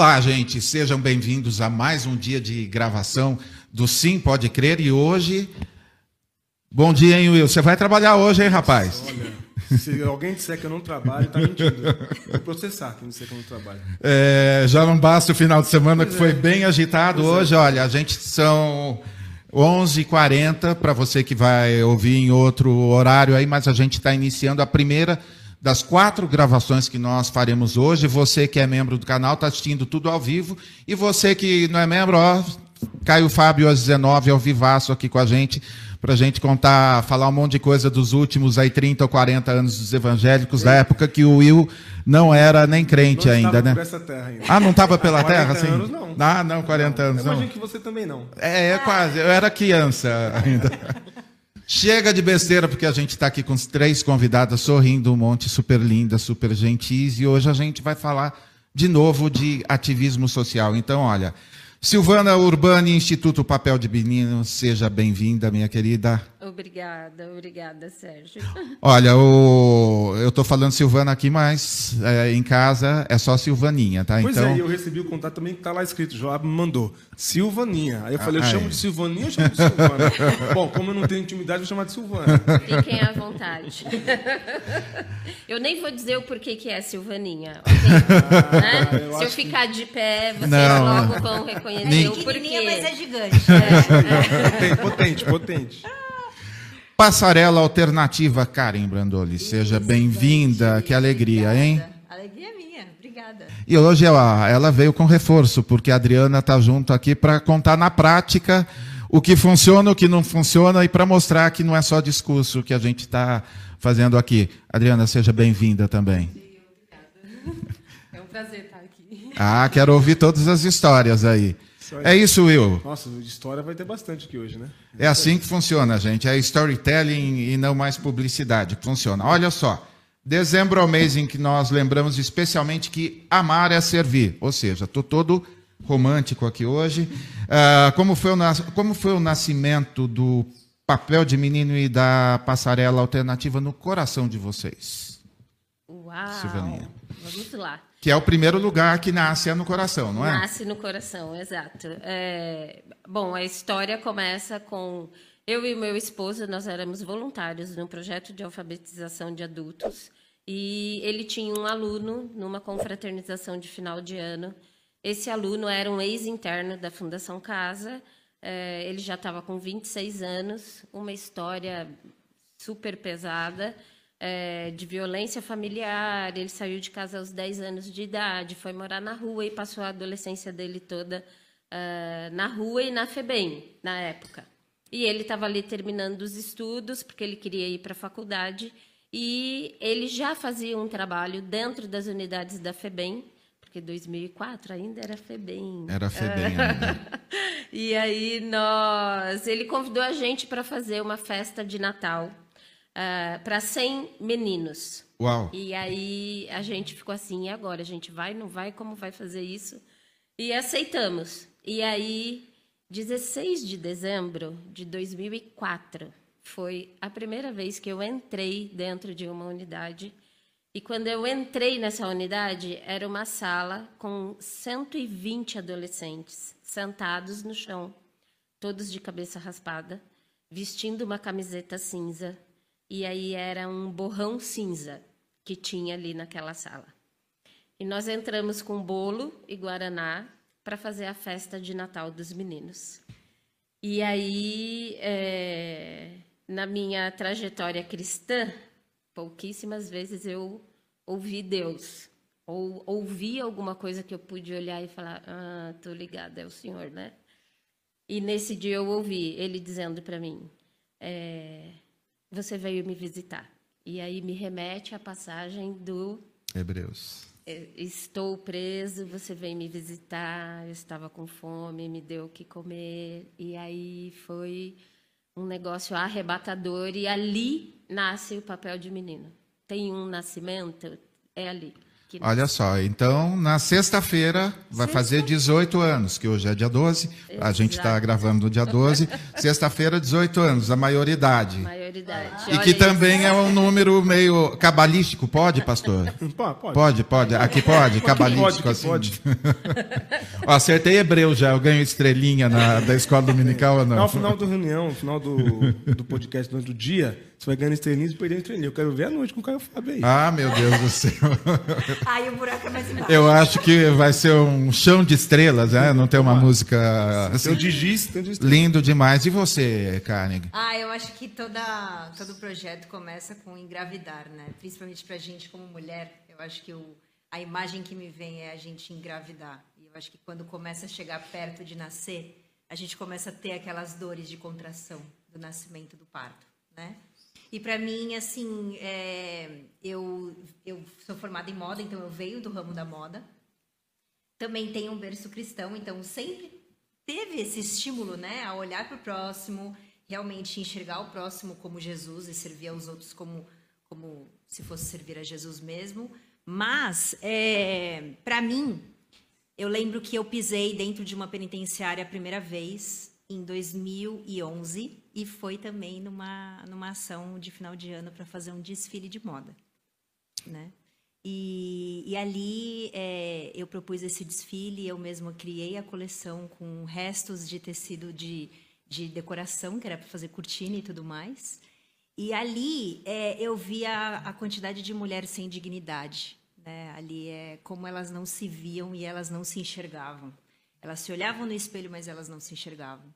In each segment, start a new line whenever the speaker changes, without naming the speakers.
Olá, gente, sejam bem-vindos a mais um dia de gravação do Sim Pode Crer e hoje. Bom dia, hein, Will? Você vai trabalhar hoje, hein, rapaz?
Olha, se alguém disser que eu não trabalho, tá mentindo. Vou processar quem disser que eu não trabalho.
É, já não basta o final de semana que foi bem agitado
Pois é.
hoje. Olha, a gente são 11h40 para você que vai ouvir em outro horário aí, mas a gente está iniciando a primeira das quatro gravações que nós faremos hoje. Você que é membro do canal está assistindo tudo ao vivo e você que não é membro, ó, Caio Fábio às 19 ao vivaço aqui com a gente para a gente contar, falar um monte de coisa dos últimos aí 30 ou 40 anos dos evangélicos da época que o Will não era nem crente
Não
ainda, né?
ainda.
Ah, não estava pela
40
terra, assim?
anos, não.
Ah, não, 40 anos,
Eu
não.
imagino que você também não.
É, é quase. Eu era criança ainda. Chega de besteira, porque a gente está aqui com os três convidadas sorrindo um monte, super lindas, super gentis, e hoje a gente vai falar de novo de ativismo social. Então, olha, Silvana Urbani, Instituto Papel de Menino, seja bem-vinda, minha querida.
Obrigada, obrigada, Sérgio.
Olha, o... eu estou falando Silvana aqui, mas é, em casa é só Silvaninha, tá?
Pois
então,
é, eu recebi o contato também que tá lá escrito. Joab me mandou. Silvaninha. Aí eu falei, eu
Ah,
chamo
é.
de Silvaninha ou chamo de Silvana? Bom, como eu não tenho intimidade, vou chamar de Silvana.
Fiquem à vontade. Eu nem vou dizer o porquê que é Silvaninha, ok? Né?
Ah, eu
Se eu
acho que-
ficar de pé, vocês
Não.
logo vão reconhecer
Nem-
o porquê.
Pequenininha, mas é gigante.
potente, potente, potente.
Passarela Alternativa, Karen Brandoli, seja bem-vinda, que alegria, hein?
Obrigada. Alegria é minha, obrigada.
E hoje ela, ela veio com reforço, porque a Adriana está junto aqui para contar na prática o que funciona, o que não funciona e para mostrar que não é só discurso que a gente está fazendo aqui. Adriana, seja bem-vinda também.
É um prazer.
Ah, quero ouvir todas as histórias aí. É isso, Will.
Nossa, de história vai ter bastante aqui hoje, né?
É assim que funciona, gente. É storytelling e não mais publicidade que funciona. Olha só. Dezembro é o mês em que nós lembramos especialmente que amar é servir. Ou seja, estou todo romântico aqui hoje. Ah, como, foi o nas- como foi o nascimento do papel de menino e da passarela alternativa no coração de vocês?
Uau!
Silvaninha.
Vamos lá.
Que é o primeiro lugar que nasce no coração, não é?
Nasce no coração, exato. É, bom, a história começa com eu e meu esposo, nós éramos voluntários num projeto de alfabetização de adultos e ele tinha um aluno numa confraternização de final de ano. Esse aluno era um ex-interno da Fundação Casa, é, ele já estava com 26 anos, uma história super pesada, é, de violência familiar. Ele saiu de casa aos 10 anos de idade, foi morar na rua e passou a adolescência dele toda ah, na rua e na FEBEM, na época. E ele estava ali terminando os estudos, porque ele queria ir para a faculdade, e ele já fazia um trabalho dentro das unidades da FEBEM, porque 2004 ainda era FEBEM.
Era Febem ainda.
E aí nós, ele convidou a gente para fazer uma festa de Natal para 100 meninos.
Uau.
E aí a gente ficou assim, e agora? A gente vai, não vai? Como vai fazer isso? E aceitamos. E aí, 16 de dezembro de 2004, foi a primeira vez que eu entrei dentro de uma unidade. E quando eu entrei nessa unidade, era uma sala com 120 adolescentes sentados no chão, todos de cabeça raspada, vestindo uma camiseta cinza. E aí era um borrão cinza que tinha ali naquela sala. E nós entramos com bolo e guaraná para fazer a festa de Natal dos meninos. E aí, é, na minha trajetória cristã, pouquíssimas vezes eu ouvi Deus. Ou ouvi alguma coisa que eu pude olhar e falar: Ah, tô ligada, é o Senhor, né? E nesse dia eu ouvi ele dizendo para mim: é, Você veio me visitar. E aí me remete à passagem do
Hebreus.
é, Estou preso, você veio me visitar, eu estava com fome, me deu o que comer. E aí foi um negócio arrebatador e ali nasce o papel de menino. Tem um nascimento, é ali.
Olha só, então na sexta-feira vai fazer 18 anos, que hoje é dia 12, a gente está
Exato.
gravando no dia 12. Sexta-feira, 18 anos, a maioridade.
Maioridade. Verdade.
E
Olha
que
isso.
também é um número meio cabalístico, pode, pastor?
Pode, pode.
Pode, pode. Aqui pode, cabalístico assim.
pode.
Ó, acertei hebreu já, eu ganho estrelinha na, da escola dominical ou
Ao
não?
final da reunião, ao final do, do podcast durante o dia, você vai ganhando estrelinhas e perdendo estrelinha. Eu quero ver a noite com o Caio Fábio aí.
Ah, meu Deus do céu.
Aí o buraco é mais embaixo.
Eu acho que vai ser um chão de estrelas, né? Não tem uma música
Tem
assim,
de estrela.
lindo demais. E você, Carnegie?
Ah, eu acho que toda, todo projeto começa com engravidar, né? Principalmente pra gente como mulher. Eu acho que o, a imagem que me vem é a gente engravidar. E eu acho que quando começa a chegar perto de nascer, a gente começa a ter aquelas dores de contração do nascimento do parto, né? E para mim, assim, é, eu, eu sou formada em moda, então eu venho do ramo da moda. Também tenho um berço cristão, então sempre teve esse estímulo, né, a olhar para o próximo, realmente enxergar o próximo como Jesus e servir aos outros como, como se fosse servir a Jesus mesmo. Mas, é, para mim, eu lembro que eu pisei dentro de uma penitenciária a primeira vez em 2011 e foi também numa, numa ação de final de ano para fazer um desfile de moda, né? E, e ali é, eu propus esse desfile, eu mesma criei a coleção com restos de tecido de, de decoração, que era para fazer cortina e tudo mais. E ali é, eu via a quantidade de mulheres sem dignidade. Né? Ali é como elas não se viam e elas não se enxergavam. Elas se olhavam no espelho, mas elas não se enxergavam.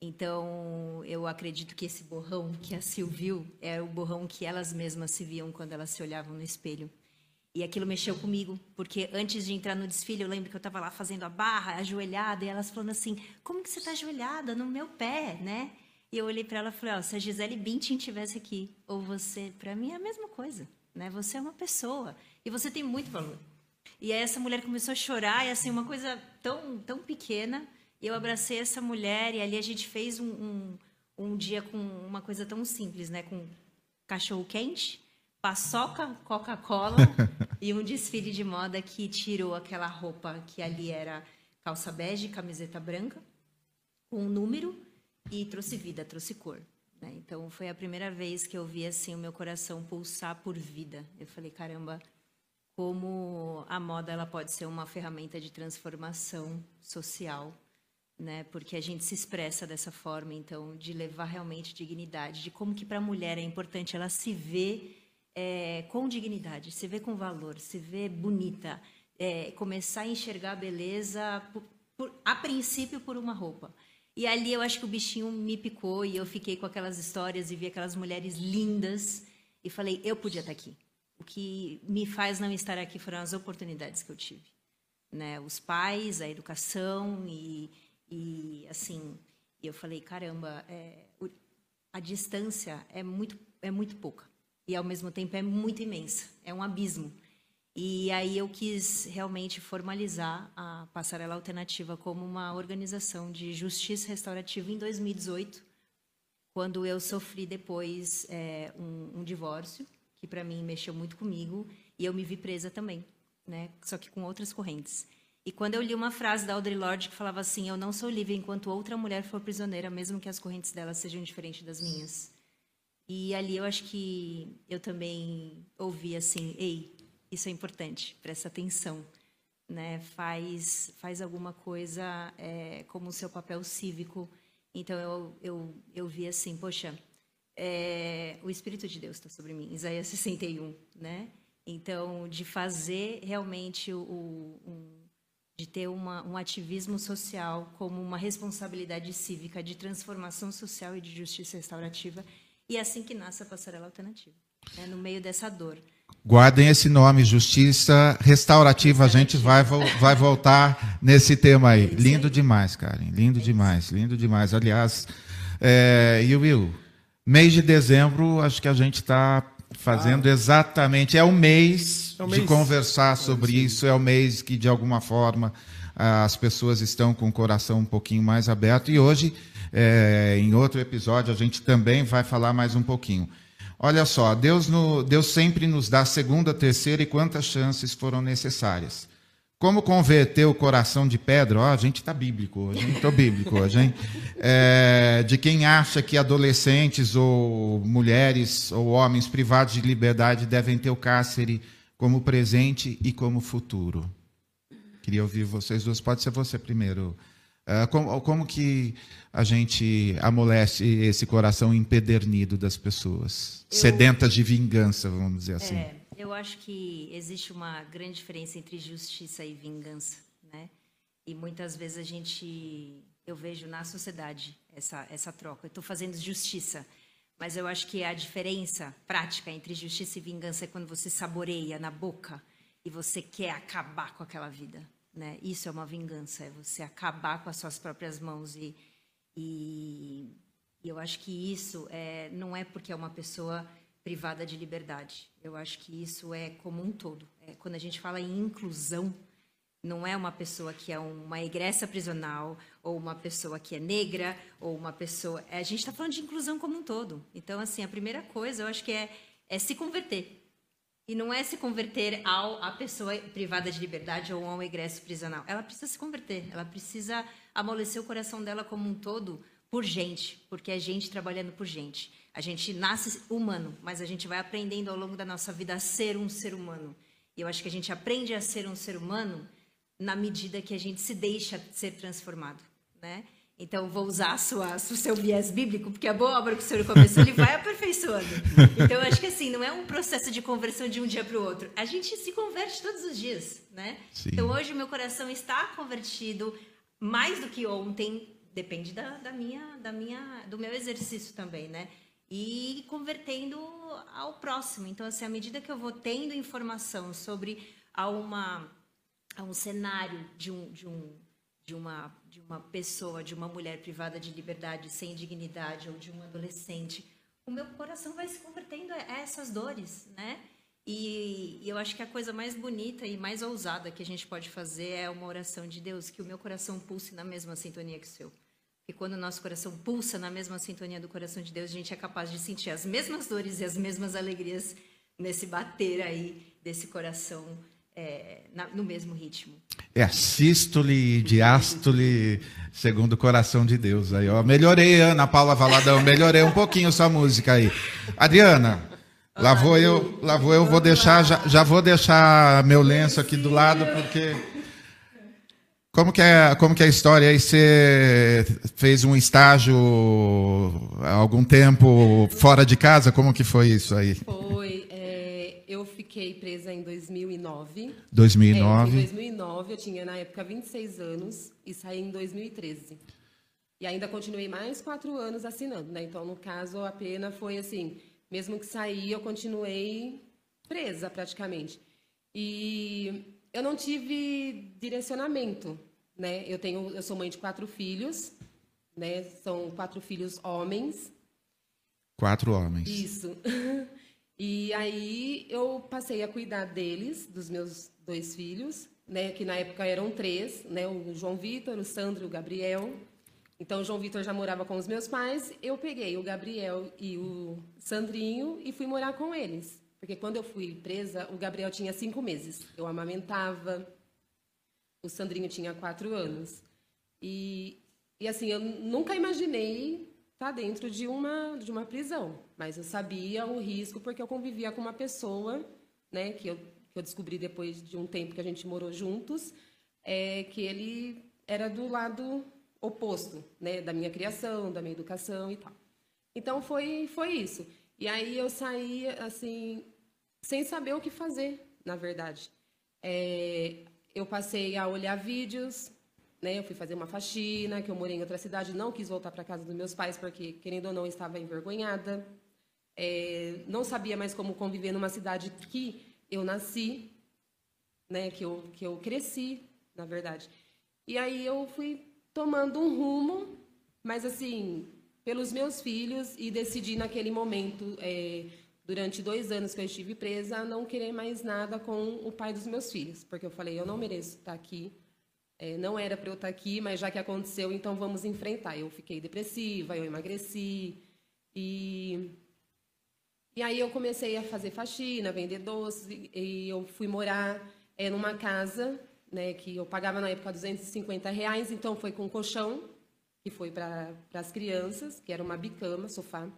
Então, eu acredito que esse borrão que a Sil viu é o borrão que elas mesmas se viam quando elas se olhavam no espelho. E aquilo mexeu comigo, porque antes de entrar no desfile, eu lembro que eu estava lá fazendo a barra, ajoelhada, e elas falando assim: Como que você está ajoelhada? No meu pé, né? E eu olhei para ela e falei: Ó, se a Gisele Bündchen tivesse aqui, ou você, para mim é a mesma coisa, né? Você é uma pessoa e você tem muito valor. E aí essa mulher começou a chorar, e assim, uma coisa tão, tão pequena. E eu abracei essa mulher, e ali a gente fez um, um, um dia com uma coisa tão simples, né? Com cachorro quente, paçoca, Coca-Cola e um desfile de moda que tirou aquela roupa que ali era calça bege, camiseta branca, com um número e trouxe vida, trouxe cor. né? Então foi a primeira vez que eu vi assim o meu coração pulsar por vida. Eu falei, caramba, como a moda ela pode ser uma ferramenta de transformação social, né? Porque a gente se expressa dessa forma, então, de levar realmente dignidade, de como que para a mulher é importante ela se ver é, com dignidade, se ver com valor, se ver bonita, é, começar a enxergar a beleza, por, por- a princípio, por uma roupa. E ali eu acho que o bichinho me picou e eu fiquei com aquelas histórias e vi aquelas mulheres lindas e falei, eu podia estar aqui. O que me faz não estar aqui foram as oportunidades que eu tive. Né? Os pais, a educação e, e assim, eu falei, caramba, é, a distância é muito, é muito pouca e ao mesmo tempo é muito imensa, é um abismo. E aí eu quis realmente formalizar a Passarela Alternativa como uma organização de justiça restaurativa em 2018, quando eu sofri depois é, um, um divórcio, que para mim mexeu muito comigo, e eu me vi presa também, né? só que com outras correntes. E quando eu li uma frase da Audre Lorde que falava assim: Eu não sou livre enquanto outra mulher for prisioneira, mesmo que as correntes dela sejam diferentes das minhas. E ali eu acho que eu também ouvi assim: Ei, isso é importante, presta atenção. Né? Faz, faz alguma coisa é, como o seu papel cívico. Então eu, eu, eu vi assim: Poxa, é, o Espírito de Deus está sobre mim, Isaías 61, né? Então, de fazer realmente o, o- um, de ter uma, um ativismo social como uma responsabilidade cívica de transformação social e de justiça restaurativa, e é assim que nasce a Passarela Alternativa, né? no meio dessa dor.
Guardem esse nome, Justiça Restaurativa. A gente vai, vai voltar nesse tema aí. Lindo demais, Karen. Lindo demais, lindo demais. Aliás, é, e Will, mês de dezembro, acho que a gente está fazendo exatamente. É o mês
É o
de conversar sobre isso. É o mês que, de alguma forma, as pessoas estão com o coração um pouquinho mais aberto. E hoje, é, em outro episódio, a gente também vai falar mais um pouquinho. Olha só, Deus, no- Deus sempre nos dá segunda, terceira e quantas chances foram necessárias. como converter o coração de pedra? Ó, a gente está bíblico hoje, estou bíblico hoje, hein? É, de quem acha que adolescentes ou mulheres ou homens privados de liberdade devem ter o cárcere como presente e como futuro. Queria ouvir vocês duas. Pode ser você primeiro. Uh, como, como, que a gente amolece esse coração empedernido das pessoas, eu, sedentas de vingança, vamos dizer assim? É,
eu acho que existe uma grande diferença entre justiça e vingança, né? E muitas vezes a gente, eu vejo na sociedade essa essa troca. Eu estou fazendo justiça, mas eu acho que a diferença prática entre justiça e vingança é quando você saboreia na boca e você quer acabar com aquela vida, né? Isso é uma vingança, é você acabar com as suas próprias mãos e, e, eu acho que isso é, não é porque é uma pessoa privada de liberdade. Eu acho que isso é como um todo. É, quando a gente fala em inclusão, não é uma pessoa que é uma egressa prisional, ou uma pessoa que é negra, ou uma pessoa. É, a gente está falando de inclusão como um todo. Então, assim, a primeira coisa eu acho que é, é se converter. E não é se converter ao a pessoa privada de liberdade ou ao egresso prisional. Ela precisa se converter, ela precisa amolecer o coração dela como um todo por gente, porque é gente trabalhando por gente. A gente nasce humano, mas a gente vai aprendendo ao longo da nossa vida a ser um ser humano. E eu acho que a gente aprende a ser um ser humano na medida que a gente se deixa ser transformado, né? Então, vou usar sua, o seu viés bíblico, porque a boa obra que o Senhor começou, ele vai aperfeiçoando. Então, eu acho que assim, não é um processo de conversão de um dia para o outro. A gente se converte todos os dias, né? Sim. Então, hoje o meu coração está convertido mais do que ontem, depende da, da, minha, da minha, do meu exercício também, né? E convertendo ao próximo. Então, assim, à medida que eu vou tendo informação sobre a, uma, a um cenário de um, de um de uma, de uma pessoa, de uma mulher privada de liberdade, sem dignidade, ou de um adolescente, o meu coração vai se convertendo a essas dores, né? E, e, eu acho que a coisa mais bonita e mais ousada que a gente pode fazer é uma oração de Deus, que o meu coração pulse na mesma sintonia que o seu. E quando o nosso coração pulsa na mesma sintonia do coração de Deus, a gente é capaz de sentir as mesmas dores e as mesmas alegrias nesse bater aí desse coração é, na, no mesmo ritmo.
É sístole e diástole segundo o coração de Deus. Aí, ó, melhorei, Ana Paula Valadão, melhorei um pouquinho sua música aí. Adriana, lá vou eu, lá vou eu, vou deixar, já, já vou deixar meu lenço aqui do lado, porque. Como que é, como que é a história aí? Você fez um estágio há algum tempo fora de casa? Como que foi isso aí?
Foi fiquei presa em 2009.
2009.
É, em 2009, eu tinha na época 26 anos e saí em 2013. E ainda continuei mais quatro anos assinando, né? Então, no caso, a pena foi assim, mesmo que saí, eu continuei presa praticamente. E eu não tive direcionamento, né? Eu tenho, eu sou mãe de quatro filhos, né? São quatro filhos homens.
Quatro homens.
Isso. E aí eu passei a cuidar deles, dos meus dois filhos, né, que na época eram três, né, o João Vitor, o Sandro e o Gabriel. Então o João Vitor já morava com os meus pais, eu peguei o Gabriel e o Sandrinho e fui morar com eles. Porque quando eu fui presa, o Gabriel tinha cinco meses. Eu amamentava, o Sandrinho tinha quatro anos. E, e assim, eu nunca imaginei tá dentro de uma, de uma prisão. Mas eu sabia o risco porque eu convivia com uma pessoa, né, que eu, que eu descobri depois de um tempo que a gente morou juntos, é, que ele era do lado oposto, né, da minha criação, da minha educação e tal. Então foi, foi isso. E aí eu saí, assim, sem saber o que fazer, na verdade. É, eu passei a olhar vídeos, né? Eu fui fazer uma faxina, que eu morei em outra cidade, não quis voltar para casa dos meus pais porque, querendo ou não, estava envergonhada. É, não sabia mais como conviver numa cidade que eu nasci, né? Que eu que eu cresci, na verdade. E aí eu fui tomando um rumo, mas assim pelos meus filhos e decidi naquele momento é, durante dois anos que eu estive presa não querer mais nada com o pai dos meus filhos, porque eu falei eu não mereço estar aqui é, não era para eu estar aqui, mas já que aconteceu, então vamos enfrentar. Eu fiquei depressiva, eu emagreci. E, e aí eu comecei a fazer faxina, vender doces. E, eu fui morar é, numa casa né, que eu pagava na época 250 reais, então foi com colchão, que foi para as crianças, que era uma bicama, sofá,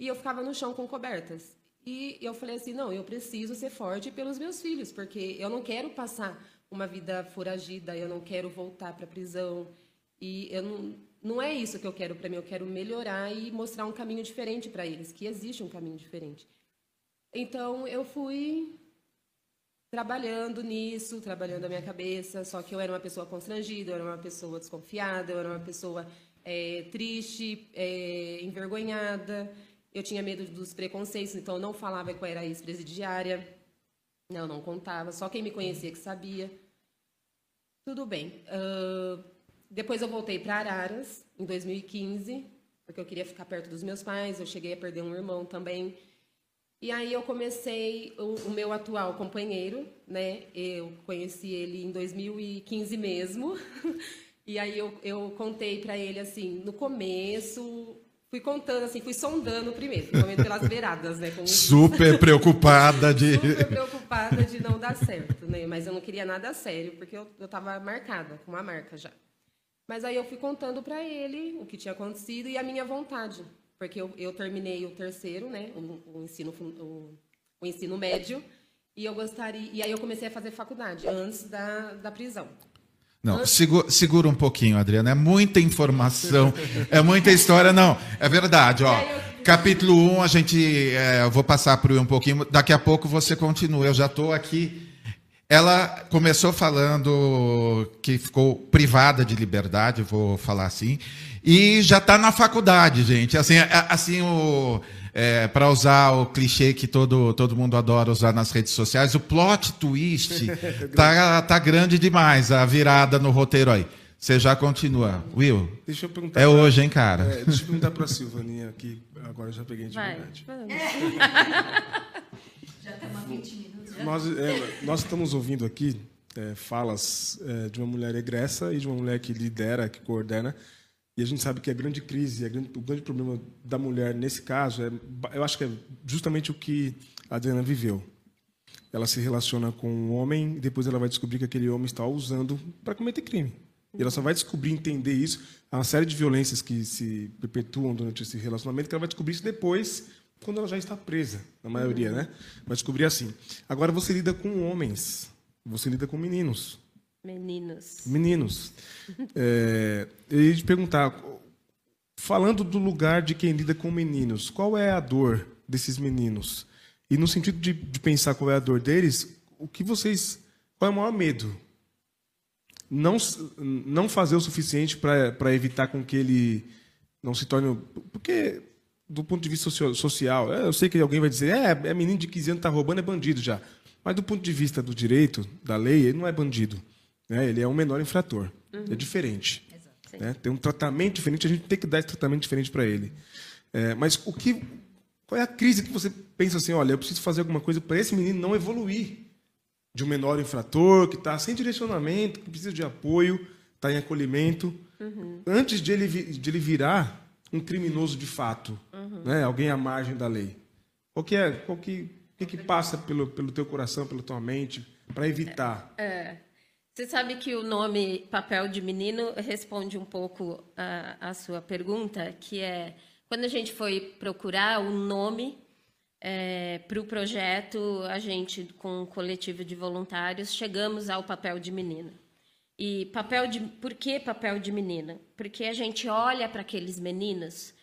e eu ficava no chão com cobertas. E eu falei assim, não, eu preciso ser forte pelos meus filhos, porque eu não quero passar uma vida foragida, eu não quero voltar para a prisão, e eu não, não é isso que eu quero para mim, eu quero melhorar e mostrar um caminho diferente para eles, que existe um caminho diferente. Então eu fui trabalhando nisso, trabalhando a minha cabeça, só que eu era uma pessoa constrangida, eu era uma pessoa desconfiada, eu era uma pessoa é, triste, é, envergonhada, eu tinha medo dos preconceitos, então eu não falava que eu era ex-presidiária, não, não contava, só quem me conhecia que sabia. Tudo bem. Uh, depois eu voltei para Araras, em 2015, porque eu queria ficar perto dos meus pais, eu cheguei a perder um irmão também, e aí eu comecei o, o, meu atual companheiro, né? Eu conheci ele em 2015 mesmo. E aí eu, eu contei para ele assim, no começo, fui contando assim, fui sondando primeiro, principalmente pelas beiradas, né?
Super preocupada de
Super preocupada de não dar certo, né? Mas eu não queria nada sério, porque eu eu estava marcada com uma marca já. Mas aí eu fui contando para ele o que tinha acontecido e a minha vontade porque eu, eu terminei o terceiro, né, o, o ensino o, o, ensino médio, e eu gostaria e aí eu comecei a fazer faculdade antes da, da prisão.
Não, segura, segura um pouquinho, Adriana. É muita informação, é muita história. Não, é verdade. Ó, capítulo 1, um, a gente. É, eu vou passar para o um pouquinho. Daqui a pouco você continua. Eu já estou aqui. Ela começou falando que ficou privada de liberdade, vou falar assim. E já está na faculdade, gente. Assim, é, assim o. É, para usar o clichê que todo, todo mundo adora usar nas redes sociais, o plot twist tá, tá grande demais, a virada no roteiro aí. Você já continua. Will,
deixa eu perguntar
é pra, hoje, hein, cara?
É, deixa eu perguntar para a Silvaninha aqui, agora já peguei de Vai. verdade. já estamos 20 minutos. Nós, é, nós estamos ouvindo aqui é, falas é, de uma mulher egressa e de uma mulher que lidera, que coordena e a gente sabe que a grande crise, a grande, o grande problema da mulher nesse caso, é, eu acho que é justamente o que a Adriana viveu. Ela se relaciona com um homem e depois ela vai descobrir que aquele homem está usando para cometer crime. E ela só vai descobrir, entender isso. Há uma série de violências que se perpetuam durante esse relacionamento que ela vai descobrir isso depois, quando ela já está presa, na maioria, né? Vai descobrir assim. Agora você lida com homens, você lida com meninos.
Meninos.
Meninos. É, eu ia te perguntar, falando do lugar de quem lida com meninos, qual é a dor desses meninos? E no sentido de, de pensar qual é a dor deles, o que vocês. Qual é o maior medo? Não, não fazer o suficiente para evitar com que ele não se torne. Porque, do ponto de vista social, eu sei que alguém vai dizer, é, é menino de 15 anos, está roubando, é bandido já. Mas do ponto de vista do direito, da lei, ele não é bandido. Né? Ele é um menor infrator. Uhum. É diferente. Exato, né? Tem um tratamento diferente, a gente tem que dar esse tratamento diferente para ele. É, mas o que, qual é a crise que você pensa assim, olha, eu preciso fazer alguma coisa para esse menino não evoluir de um menor infrator que está sem direcionamento, que precisa de apoio, está em acolhimento, uhum. antes de ele, de ele virar um criminoso de fato, uhum. né? alguém à margem da lei. Qual que é, que, que, que passa pelo, pelo teu coração, pela tua mente, para evitar?
É, é. Você sabe que o nome Papel de Menino responde um pouco a, a sua pergunta, que é quando a gente foi procurar o nome é, para o projeto, a gente, com um coletivo de voluntários, chegamos ao papel de menino. E papel de, por que papel de menina? Porque a gente olha para aqueles meninos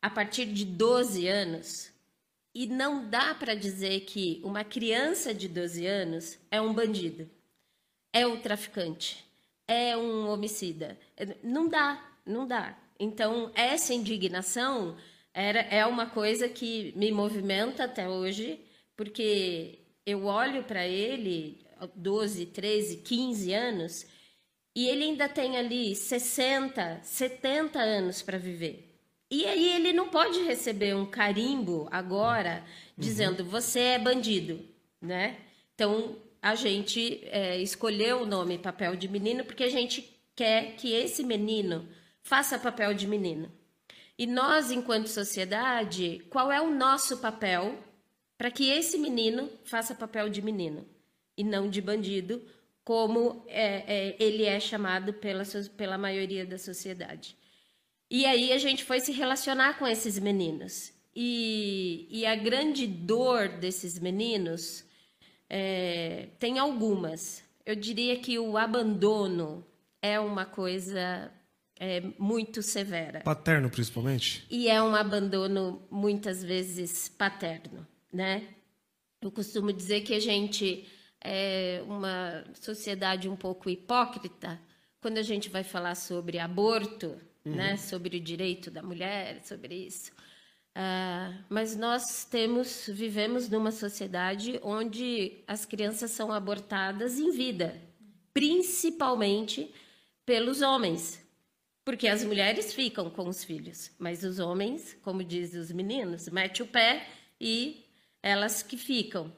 a partir de 12 anos e não dá para dizer que uma criança de 12 anos é um bandido é o traficante, é um homicida. Não dá, não dá. Então, essa indignação era, é uma coisa que me movimenta até hoje, porque eu olho para ele, 12, 13, 15 anos, e ele ainda tem ali 60, 70 anos para viver. E aí ele não pode receber um carimbo agora dizendo uhum. você é bandido, né? Então a gente é, escolheu o nome Papel de Menino porque a gente quer que esse menino faça papel de menino. E nós, enquanto sociedade, qual é o nosso papel para que esse menino faça papel de menino e não de bandido, como é, é, ele é chamado pela, pela maioria da sociedade. E aí a gente foi se relacionar com esses meninos. E, e a grande dor desses meninos é, tem algumas. Eu diria que o abandono é uma coisa é, muito severa.
Paterno, principalmente?
E é um abandono, muitas vezes, paterno, né? Eu costumo dizer que a gente é uma sociedade um pouco hipócrita quando a gente vai falar sobre aborto, uhum. né? Sobre o direito da mulher, sobre isso. Uh, mas nós temos, vivemos numa sociedade onde as crianças são abortadas em vida, principalmente pelos homens, porque as mulheres ficam com os filhos, mas os homens, como dizem os meninos, mete o pé e elas que ficam.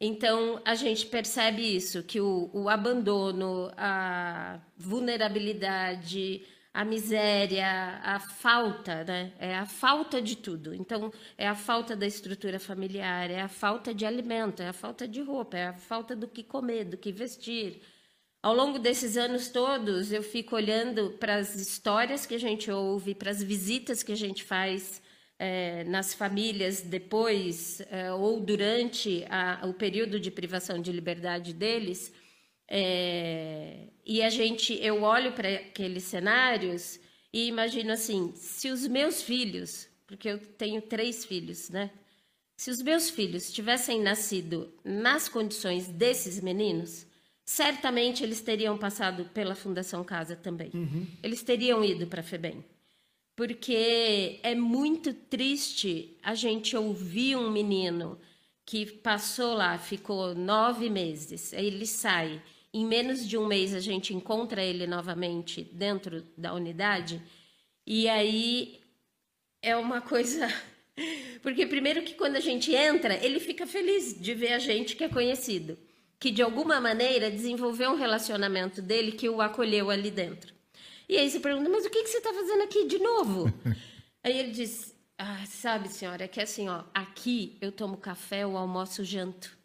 Então a gente percebe isso, que o, o abandono, a vulnerabilidade, a miséria, a falta, né? É a falta de tudo. Então, é a falta da estrutura familiar, é a falta de alimento, é a falta de roupa, é a falta do que comer, do que vestir. Ao longo desses anos todos, eu fico olhando para as histórias que a gente ouve, para as visitas que a gente faz é, nas famílias depois é, ou durante a, o período de privação de liberdade deles é, e a gente, eu olho para aqueles cenários e imagino assim: se os meus filhos, porque eu tenho três filhos, né? Se os meus filhos tivessem nascido nas condições desses meninos, certamente eles teriam passado pela Fundação Casa também. Uhum. Eles teriam ido para a FEBEM. Porque é muito triste a gente ouvir um menino que passou lá, ficou nove meses, aí ele sai em menos de um mês a gente encontra ele novamente dentro da unidade. E aí é uma coisa. Porque, primeiro, que quando a gente entra, ele fica feliz de ver a gente que é conhecido, que de alguma maneira desenvolveu um relacionamento dele que o acolheu ali dentro. E aí você pergunta, mas o que, que você está fazendo aqui de novo? aí ele diz, ah, sabe, senhora, é que assim, ó, aqui eu tomo café, o almoço, janto.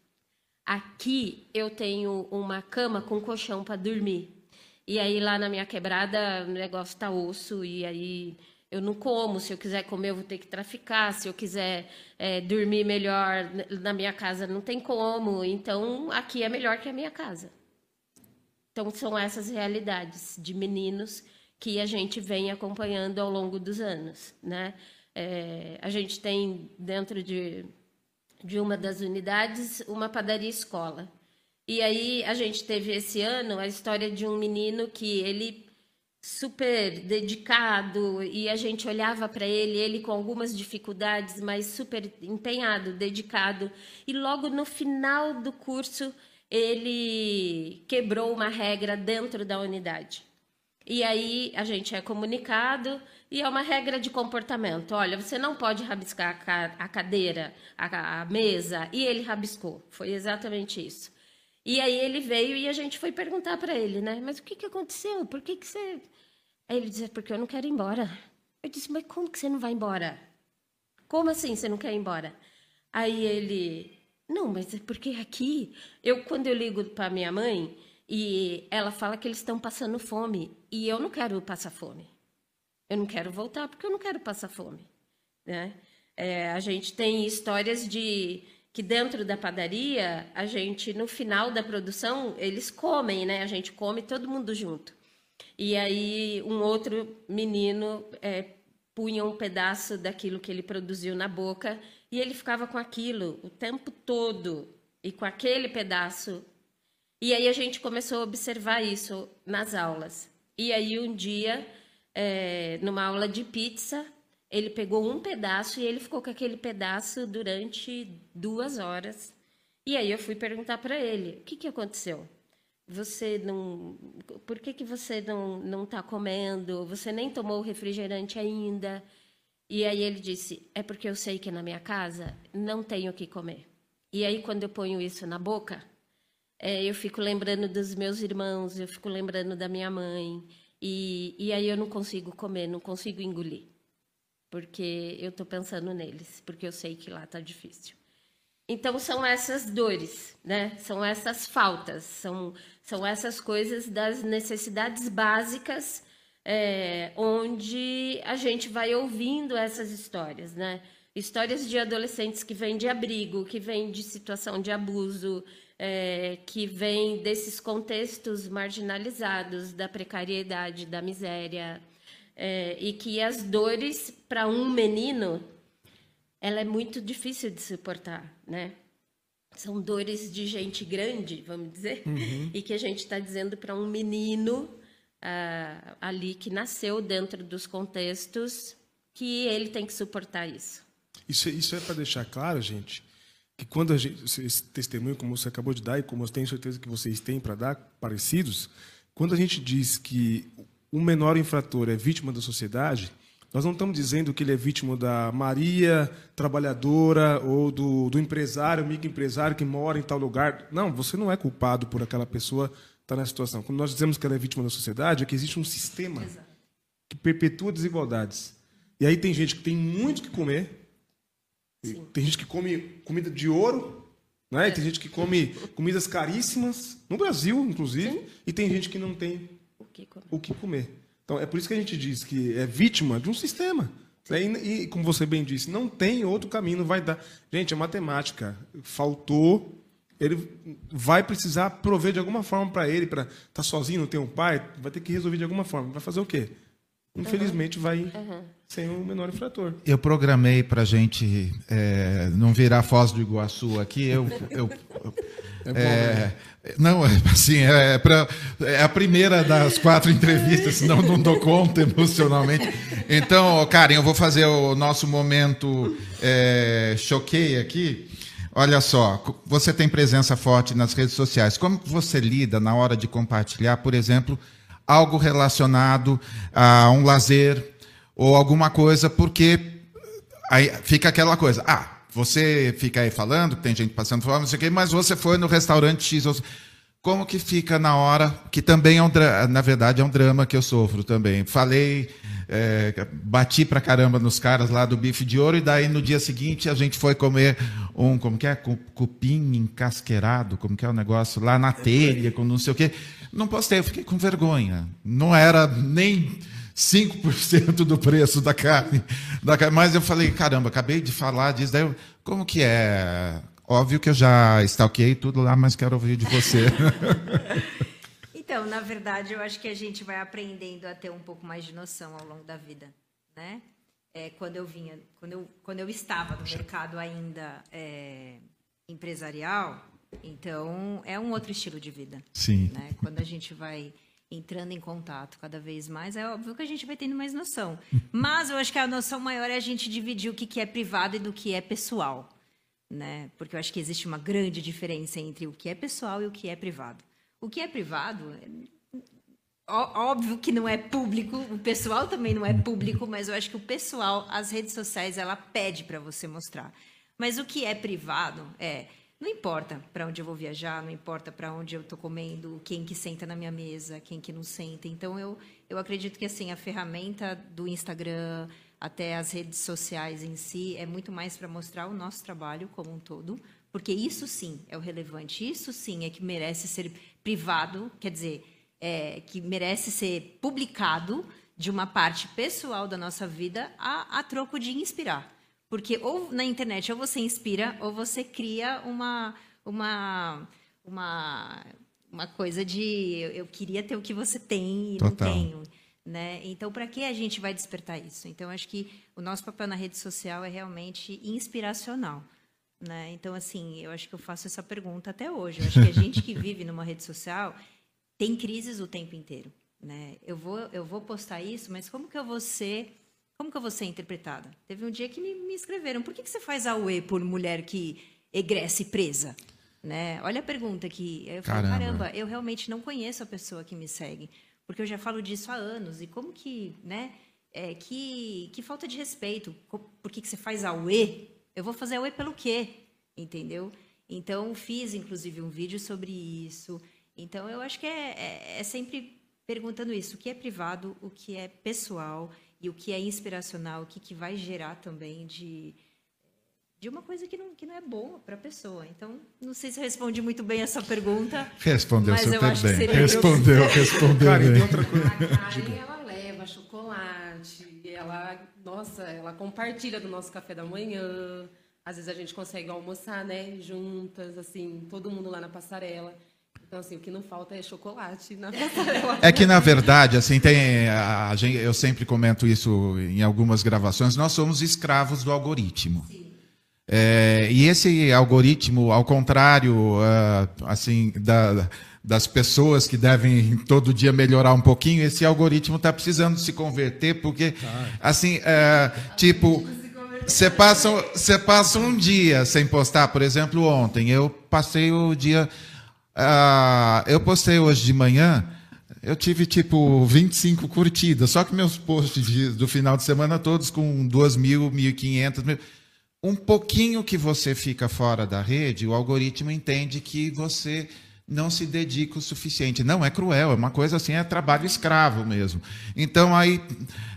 Aqui eu tenho uma cama com colchão para dormir. E aí lá na minha quebrada o negócio tá osso e aí eu não como. Se eu quiser comer, eu vou ter que traficar. Se eu quiser é, dormir melhor na minha casa, não tem como. Então aqui é melhor que a minha casa. Então são essas realidades de meninos que a gente vem acompanhando ao longo dos anos, né? É, a gente tem dentro de de uma das unidades uma padaria escola. E aí a gente teve esse ano a história de um menino que ele super dedicado e a gente olhava para ele, ele com algumas dificuldades, mas super empenhado, dedicado. E logo no final do curso ele quebrou uma regra dentro da unidade. E aí a gente é comunicado e é uma regra de comportamento. Olha, você não pode rabiscar a cadeira, a mesa, e ele rabiscou. Foi exatamente isso. E aí ele veio e a gente foi perguntar para ele, né? Mas o que, que aconteceu? Por que, que você. Aí ele disse: porque eu não quero ir embora. Eu disse: mas como que você não vai embora? Como assim você não quer ir embora? Aí ele: não, mas é porque aqui, eu quando eu ligo para minha mãe, e ela fala que eles estão passando fome. E eu não quero passar fome. Eu não quero voltar porque eu não quero passar fome. Né? É, a gente tem histórias de que dentro da padaria, a gente, no final da produção, eles comem, né? A gente come todo mundo junto. E aí um outro menino é, punha um pedaço daquilo que ele produziu na boca e ele ficava com aquilo o tempo todo. E com aquele pedaço e aí a gente começou a observar isso nas aulas. E aí um dia, é, numa aula de pizza, ele pegou um pedaço e ele ficou com aquele pedaço durante duas horas. E aí eu fui perguntar para ele, o que, que aconteceu? Você não, por que, que você não não está comendo? Você nem tomou o refrigerante ainda? E aí ele disse, é porque eu sei que na minha casa não tenho o que comer. E aí quando eu ponho isso na boca, é, eu fico lembrando dos meus irmãos, eu fico lembrando da minha mãe. E, e aí eu não consigo comer, não consigo engolir. Porque eu estou pensando neles, porque eu sei que lá está difícil. Então são essas dores, né? São essas faltas, são, são essas coisas das necessidades básicas é, onde a gente vai ouvindo essas histórias, né? Histórias de adolescentes que vêm de abrigo, que vêm de situação de abuso, é, que vêm desses contextos marginalizados, da precariedade, da miséria, é, e que as dores para um menino ela é muito difícil de suportar, né? São dores de gente grande, vamos dizer, uhum. e que a gente está dizendo para um menino uh, ali que nasceu dentro dos contextos que ele tem que suportar isso.
Isso, isso é para deixar claro, gente, que quando a gente, esse testemunho, como você acabou de dar e como eu tenho certeza que vocês têm para dar, parecidos, quando a gente diz que o menor infrator é vítima da sociedade, nós não estamos dizendo que ele é vítima da Maria trabalhadora ou do, do empresário, microempresário que mora em tal lugar. Não, você não é culpado por aquela pessoa estar nessa situação. Quando nós dizemos que ela é vítima da sociedade, é que existe um sistema que perpetua desigualdades. E aí tem gente que tem muito que comer. Tem gente que come comida de ouro, né? É. tem gente que come comidas caríssimas, no Brasil, inclusive, Sim. e tem gente que não tem o que comer. O que comer. Então, é por isso que a gente diz que é vítima de um sistema. E, e, como você bem disse, não tem outro caminho, não vai dar. Gente, é matemática. Faltou, ele vai precisar prover de alguma forma para ele, para estar tá sozinho, não ter um pai, vai ter que resolver de alguma forma. Vai fazer o quê? Infelizmente, uhum. vai uhum. Sem o menor infrator.
Eu programei para a gente é, não virar Foz do Iguaçu aqui. Eu, eu, é, bom, é, né? Não, assim, é, pra, é a primeira das quatro entrevistas, senão não dou conta emocionalmente. Então, Karen, eu vou fazer o nosso momento é, choquei aqui. Olha só, você tem presença forte nas redes sociais. Como você lida na hora de compartilhar, por exemplo, algo relacionado a um lazer ou alguma coisa, porque aí fica aquela coisa. Ah, você fica aí falando, tem gente passando fome, não sei o quê, mas você foi no restaurante X. Como que fica na hora, que também é um na verdade é um drama que eu sofro também. Falei, é, bati pra caramba nos caras lá do bife de ouro, e daí no dia seguinte a gente foi comer um, como que é? Cupim encasqueirado, como que é o negócio? Lá na telha, com não sei o quê. Não postei, eu fiquei com vergonha. Não era nem 5% do preço da carne, da carne. Mas eu falei, caramba, acabei de falar disso. Daí eu, como que é? Óbvio que eu já stalkeei tudo lá, mas quero ouvir de você.
então, na verdade, eu acho que a gente vai aprendendo a ter um pouco mais de noção ao longo da vida, né? É, quando eu vinha, quando eu, quando eu estava no mercado ainda é, empresarial, então é um outro estilo de vida.
Sim.
Né? Quando a gente vai entrando em contato cada vez mais, é óbvio que a gente vai tendo mais noção. Mas eu acho que a noção maior é a gente dividir o que é privado e do que é pessoal. Né? Porque eu acho que existe uma grande diferença entre o que é pessoal e o que é privado. O que é privado, óbvio que não é público, o pessoal também não é público, mas eu acho que o pessoal, as redes sociais, ela pede para você mostrar. Mas o que é privado é não importa para onde eu vou viajar, não importa para onde eu estou comendo, quem que senta na minha mesa, quem que não senta. Então eu eu acredito que assim a ferramenta do Instagram até as redes sociais em si é muito mais para mostrar o nosso trabalho como um todo, porque isso sim é o relevante, isso sim é que merece ser privado, quer dizer, é, que merece ser publicado de uma parte pessoal da nossa vida a, a troco de inspirar. Porque ou na internet ou você inspira ou você cria uma uma uma uma coisa de eu, queria ter o que você tem e Total. não tenho, né? Então, para que a gente vai despertar isso? Então, acho que o nosso papel na rede social é realmente inspiracional. Né? Então, assim, eu acho que eu faço essa pergunta até hoje. Eu acho que a gente que vive numa rede social tem crises o tempo inteiro. Né? Eu, vou, eu vou postar isso, mas como que eu vou ser como que eu vou ser interpretada? Teve um dia que me, me escreveram, por que, que você faz a UE por mulher que egresse presa? Né? Olha a pergunta aqui. Eu falei, caramba. caramba, eu realmente não conheço a pessoa que me segue, porque eu já falo disso há anos. E como que, né? É, que, que falta de respeito. Por que, que você faz a UE? Eu vou fazer a UE pelo quê? Entendeu? Então, fiz, inclusive, um vídeo sobre isso. Então, eu acho que é, é, é sempre perguntando isso: o que é privado, o que é pessoal e o que é inspiracional, o que, que vai gerar também de, de uma coisa que não, que não é boa para a pessoa. Então, não sei se eu respondi muito bem essa pergunta.
Respondeu
mas eu
super
acho que
bem.
seria
Respondeu, respondeu
Cara,
bem.
tem outra coisa.
A Karen, ela leva chocolate, ela, nossa, ela compartilha do nosso café da manhã. Às vezes a gente consegue almoçar, né, juntas, assim, todo mundo lá na passarela. Então, assim, o que não falta é chocolate na passarela.
É que, na verdade, assim, tem. A, a gente, eu sempre comento isso em algumas gravações, nós somos escravos do algoritmo. É, e esse algoritmo, ao contrário, ah, assim, da- das pessoas que devem todo dia melhorar um pouquinho, esse algoritmo está precisando se converter, porque, assim, é, tipo, você passa, você passa um dia sem postar, por exemplo, ontem, eu passei o dia. Ah, eu postei hoje de manhã, eu tive tipo 25 curtidas, só que meus posts de- do final de semana todos com 2 mil, 1.500 mil. Um pouquinho que você fica fora da rede, o algoritmo entende que você não se dedica o suficiente. Não é cruel, é uma coisa assim, é trabalho escravo mesmo. Então aí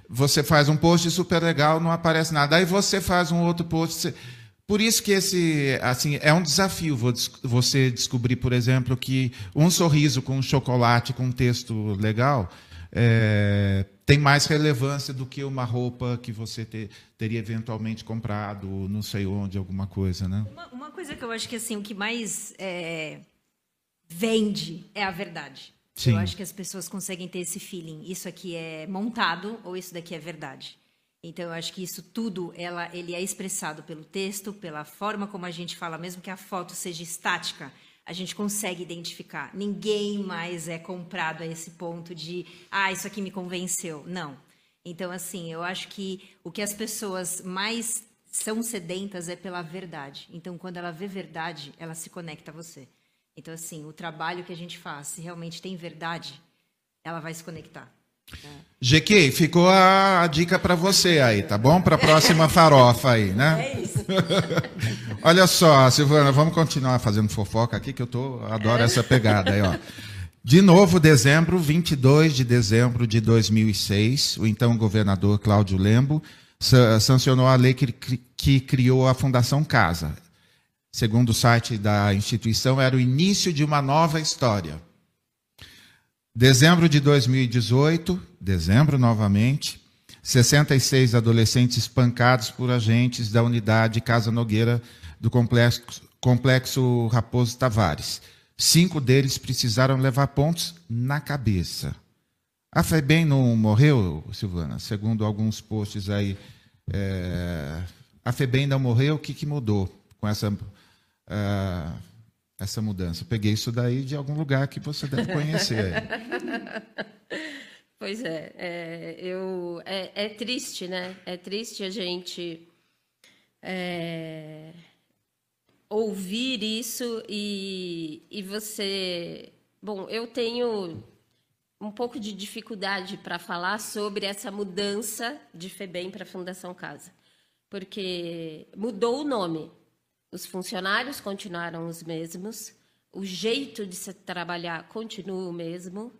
você faz um post super legal, não aparece nada. Aí você faz um outro post. você- Por isso que esse, assim, é um desafio vo- você descobrir, por exemplo, que um sorriso com um chocolate com um texto legal é, tem mais relevância do que uma roupa que você te- teria eventualmente comprado, não sei onde, alguma coisa, né?
Uma, uma coisa que eu acho que assim o que mais é, vende é a verdade.
Sim.
Eu acho que as pessoas conseguem ter esse feeling. Isso aqui é montado ou isso daqui é verdade. Então eu acho que isso tudo ela, ele é expressado pelo texto, pela forma como a gente fala, mesmo que a foto seja estática, a gente consegue identificar. Ninguém mais é comprado a esse ponto de ah, isso aqui me convenceu. Não. Então, assim, eu acho que o que as pessoas mais são sedentas é pela verdade. Então, quando ela vê verdade, ela se conecta a você. Então, assim, o trabalho que a gente faz, se realmente tem verdade, ela vai se conectar.
GQ, ficou a, a dica para você aí, tá bom? Para a próxima farofa aí, né?
É isso.
Olha só, Silvana, vamos continuar fazendo fofoca aqui, que eu tô, adoro essa pegada aí, ó. De novo, dezembro, 22 de dezembro de 2006, o então governador Cláudio Lembo sa- sancionou a lei que, que criou a Fundação Casa. Segundo o site da instituição, era o início de uma nova história. Dezembro de 2018, dezembro novamente, 66 adolescentes espancados por agentes da unidade Casa Nogueira do complexo, complexo Raposo Tavares. Cinco deles precisaram levar pontos na cabeça. A FEBEM não morreu, Silvana? Segundo alguns posts aí. é, a FEBEM não morreu, o que, que mudou com essa, ah, essa mudança? Peguei isso daí de algum lugar que você deve conhecer.
Pois é, é, eu, é, é triste, né? É triste a gente é, ouvir isso e, e você. Bom, eu tenho um pouco de dificuldade para falar sobre essa mudança de FEBEM para a Fundação Casa, porque mudou o nome. Os funcionários continuaram os mesmos, o jeito de se trabalhar continua o mesmo,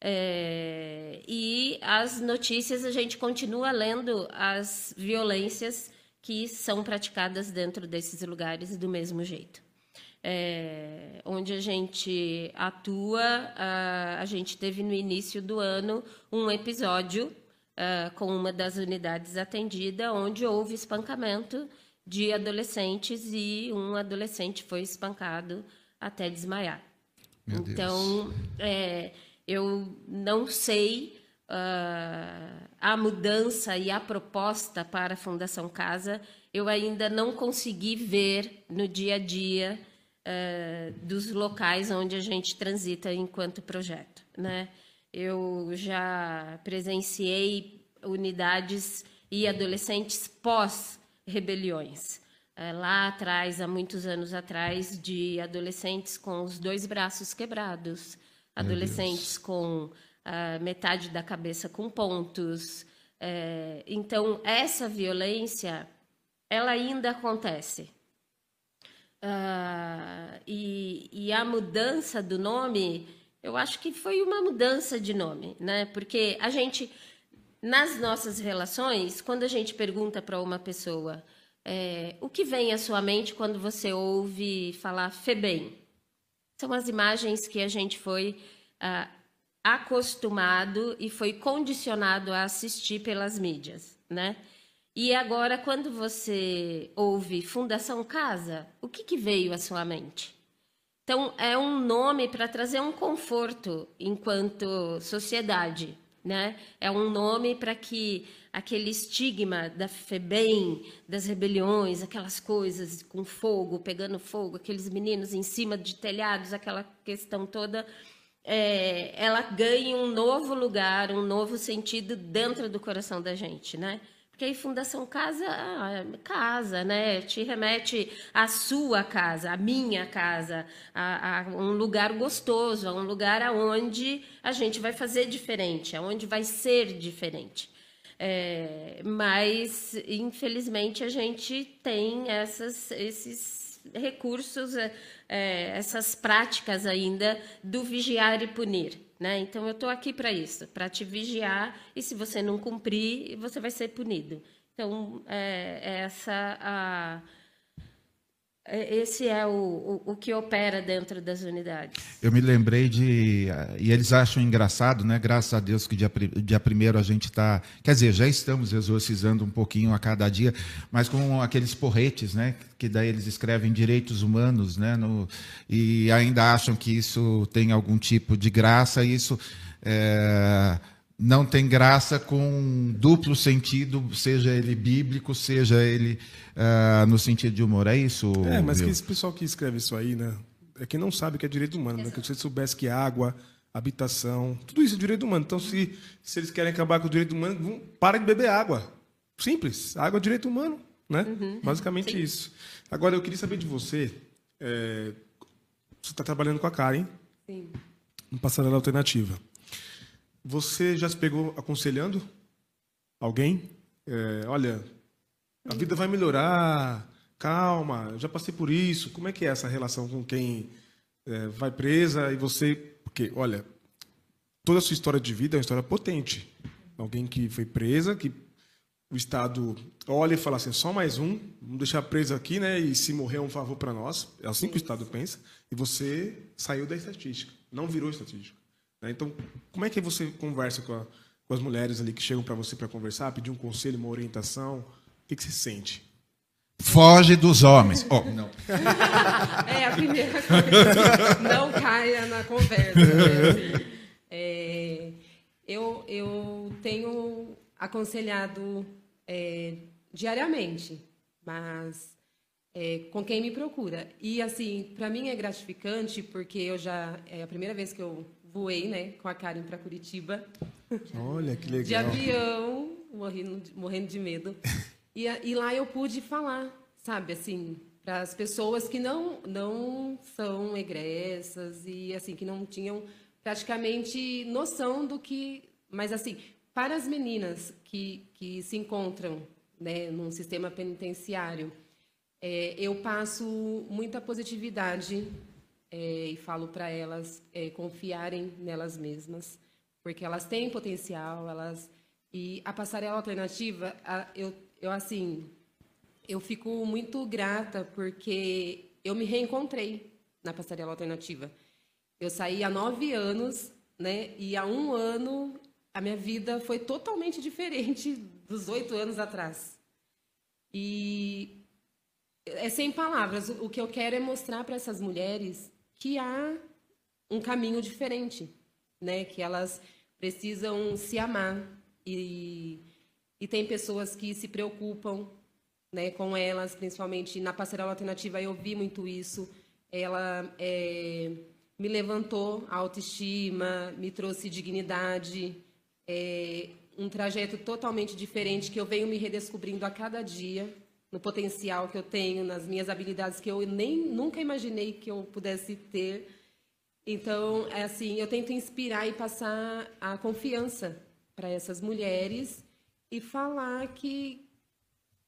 é, e as notícias a gente continua lendo as violências que são praticadas dentro desses lugares do mesmo jeito. É, onde a gente atua, a, a gente teve no início do ano um episódio ah, com uma das unidades atendida, onde houve espancamento de adolescentes e um adolescente foi espancado até desmaiar.
Meu
então, é, eu não sei ah, a mudança e a proposta para a Fundação Casa, eu ainda não consegui ver no dia a dia ah, dos locais onde a gente transita enquanto projeto. Né? Eu já presenciei unidades e adolescentes pós-rebeliões. Eh, Lá atrás, há muitos anos atrás, de adolescentes com os dois braços quebrados, adolescentes com ah, metade da cabeça com pontos. Eh, então, essa violência, ela ainda acontece. Ah, e, e a mudança do nome, eu acho que foi uma mudança de nome, né? Porque a gente, nas nossas relações, quando a gente pergunta para uma pessoa é, o que vem à sua mente quando você ouve falar FEBEM? São as imagens que a gente foi ah, acostumado e foi condicionado a assistir pelas mídias, né? E agora, quando você ouve Fundação Casa, o que, que veio à sua mente? Então, é um nome para trazer um conforto enquanto sociedade, né? É um nome para que aquele estigma da FEBEM, das rebeliões, aquelas coisas com fogo, pegando fogo, aqueles meninos em cima de telhados, aquela questão toda, é, ela ganha um novo lugar, um novo sentido dentro do coração da gente, né? Porque aí Fundação Casa, ah, casa, né? Te remete à sua casa, à minha casa, a, a, um lugar gostoso, a um lugar aonde a gente vai fazer diferente, aonde vai ser diferente. É, mas, infelizmente, a gente tem essas, esses recursos, é, é essas práticas ainda do vigiar e punir. Né? Então, eu estou aqui para isso, para te vigiar, e se você não cumprir, você vai ser punido. Então, é, é essa a esse é o, o, o, que opera dentro das unidades.
Eu me lembrei de. E eles acham engraçado, né? Graças a Deus que dia, dia primeiro a gente está. Quer dizer, já estamos exorcizando um pouquinho a cada dia, mas com aqueles porretes, né? Que daí eles escrevem direitos humanos, né? No, e ainda acham que isso tem algum tipo de graça, e isso. É, não tem graça com duplo sentido, seja ele bíblico, seja ele uh, no sentido de humor. É isso?
É, mas que esse pessoal que escreve isso aí, né? É que não sabe que é direito humano, né? Que se você soubesse que água, habitação, tudo isso é direito humano. Então, se, se eles querem acabar com o direito humano, vão, para de beber água. Simples. Água é direito humano, né? Uhum. Basicamente Sim. isso. Agora, eu queria saber de você. É, você está trabalhando com a Karen. Sim. No Passarela Alternativa. Você já se pegou aconselhando alguém? É, olha, a vida vai melhorar, calma, já passei por isso. Como é que é essa relação com quem é, vai presa e você. Porque, olha, toda a sua história de vida é uma história potente. Alguém que foi presa, que o Estado olha e fala assim: só mais um, vamos deixar preso aqui, né? E se morrer é um favor para nós. É assim que o Estado pensa. E você saiu da estatística, não virou estatística. Né? Então, como é que você conversa com, a, com as mulheres ali que chegam para você para conversar, pedir um conselho, uma orientação? O que, que você sente?
Foge dos homens. Oh, não.
É a primeira coisa. Não caia na conversa. Né? Assim, é, eu, eu tenho aconselhado é, diariamente, mas é, com quem me procura. E, assim, para mim é gratificante, porque eu já. É a primeira vez que eu voei, né, com a Karen para Curitiba.
Olha, que legal.
De avião, morrendo, morrendo de medo. E, e lá eu pude falar, sabe, assim, para as pessoas que não, não são egressas e, assim, que não tinham praticamente noção do que... Mas, assim, para as meninas que, que se encontram né, num sistema penitenciário, é, eu passo muita positividade é, e falo para elas é, confiarem nelas mesmas, porque elas têm potencial, elas e a passarela alternativa, a, eu, eu assim, eu fico muito grata porque eu me reencontrei na passarela alternativa. Eu saí há nove anos, né? E há um ano a minha vida foi totalmente diferente dos oito anos atrás. E é sem palavras. O que eu quero é mostrar para essas mulheres que há um caminho diferente, né? Que elas precisam se amar e, e tem pessoas que se preocupam, né, com elas, principalmente na passarela alternativa eu vi muito isso. Ela é, me levantou a autoestima, me trouxe dignidade, é, um trajeto totalmente diferente que eu venho me redescobrindo a cada dia no potencial que eu tenho, nas minhas habilidades que eu nem nunca imaginei que eu pudesse ter. Então, é assim, eu tento inspirar e passar a confiança para essas mulheres e falar que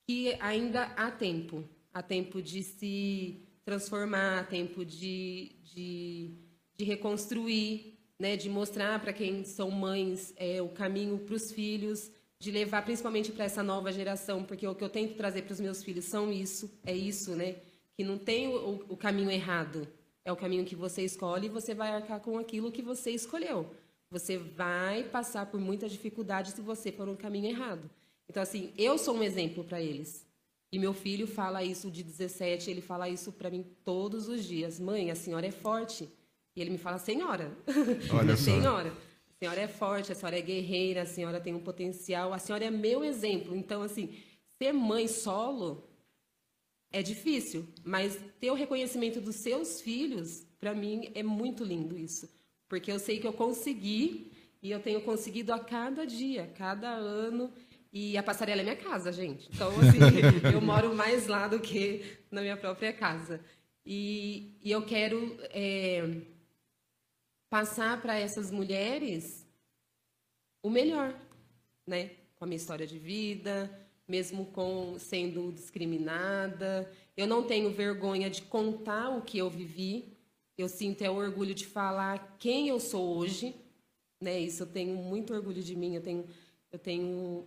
que ainda há tempo, há tempo de se transformar, há tempo de, de, de reconstruir, né, de mostrar para quem são mães é, o caminho para os filhos, de levar principalmente para essa nova geração, porque o que eu tento trazer para os meus filhos são isso, é isso, né? Que não tem o, o caminho errado, é o caminho que você escolhe e você vai arcar com aquilo que você escolheu. Você vai passar por muitas dificuldades se você for no caminho errado. Então, assim, eu sou um exemplo para eles. E meu filho fala isso de 17, ele fala isso para mim todos os dias. Mãe, a senhora é forte. E ele me fala, senhora.
Olha só.
senhora a senhora é forte, a senhora é guerreira, a senhora tem um potencial, a senhora é meu exemplo. Então, assim, ser mãe solo é difícil, mas ter o reconhecimento dos seus filhos, para mim, é muito lindo isso. Porque eu sei que eu consegui e eu tenho conseguido a cada dia, cada ano. E a passarela é minha casa, gente. Então, assim, eu moro mais lá do que na minha própria casa. E, e eu quero é, passar para essas mulheres o melhor, né? Com a minha história de vida, mesmo com sendo discriminada. Eu não tenho vergonha de contar o que eu vivi. Eu sinto é o orgulho de falar quem eu sou hoje, né? Isso eu tenho muito orgulho de mim. Eu tenho, eu tenho,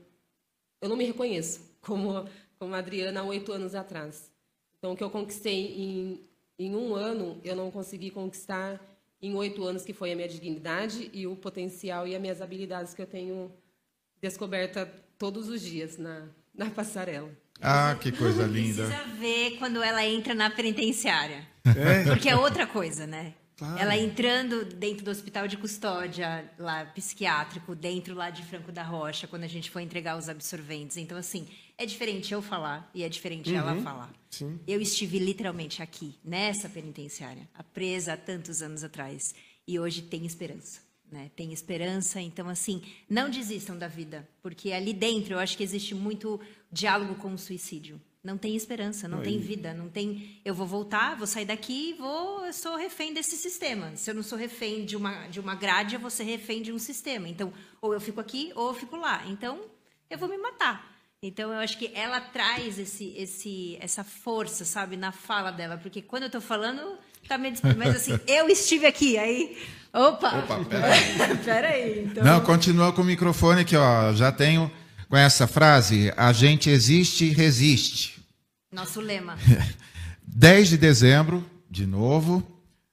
eu não me reconheço como como a Adriana há oito anos atrás. Então, o que eu conquistei em, em um ano, eu não consegui conquistar em oito anos, que foi a minha dignidade e o potencial e as minhas habilidades que eu tenho descoberta todos os dias na, na passarela.
Ah, que coisa linda.
Precisa ver quando ela entra na penitenciária. É? Porque é outra coisa, né? Claro. Ela entrando dentro do hospital de custódia, lá psiquiátrico, dentro lá de Franco da Rocha, quando a gente foi entregar os absorventes. Então, assim, é diferente eu falar e é diferente uhum. ela falar. Sim. Eu estive literalmente aqui, nessa penitenciária, presa há tantos anos atrás. E hoje tem esperança. Né? Tem esperança, então assim, não desistam da vida, porque ali dentro eu acho que existe muito diálogo com o suicídio. Não tem esperança, não Aí. tem vida, não tem. Eu vou voltar, vou sair daqui, vou, eu sou refém desse sistema. Se eu não sou refém de uma de uma grade, eu vou ser refém de um sistema. Então, ou eu fico aqui, ou eu fico lá. Então, eu vou me matar. Então, eu acho que ela traz esse, esse, essa força, sabe, na fala dela, porque quando eu estou falando, tá meio mas assim, eu estive aqui, aí, opa,
opa peraí,
peraí então...
Não, continua com o microfone aqui, ó, já tenho com essa frase, a gente existe e resiste.
Nosso lema.
10 de dezembro, de novo,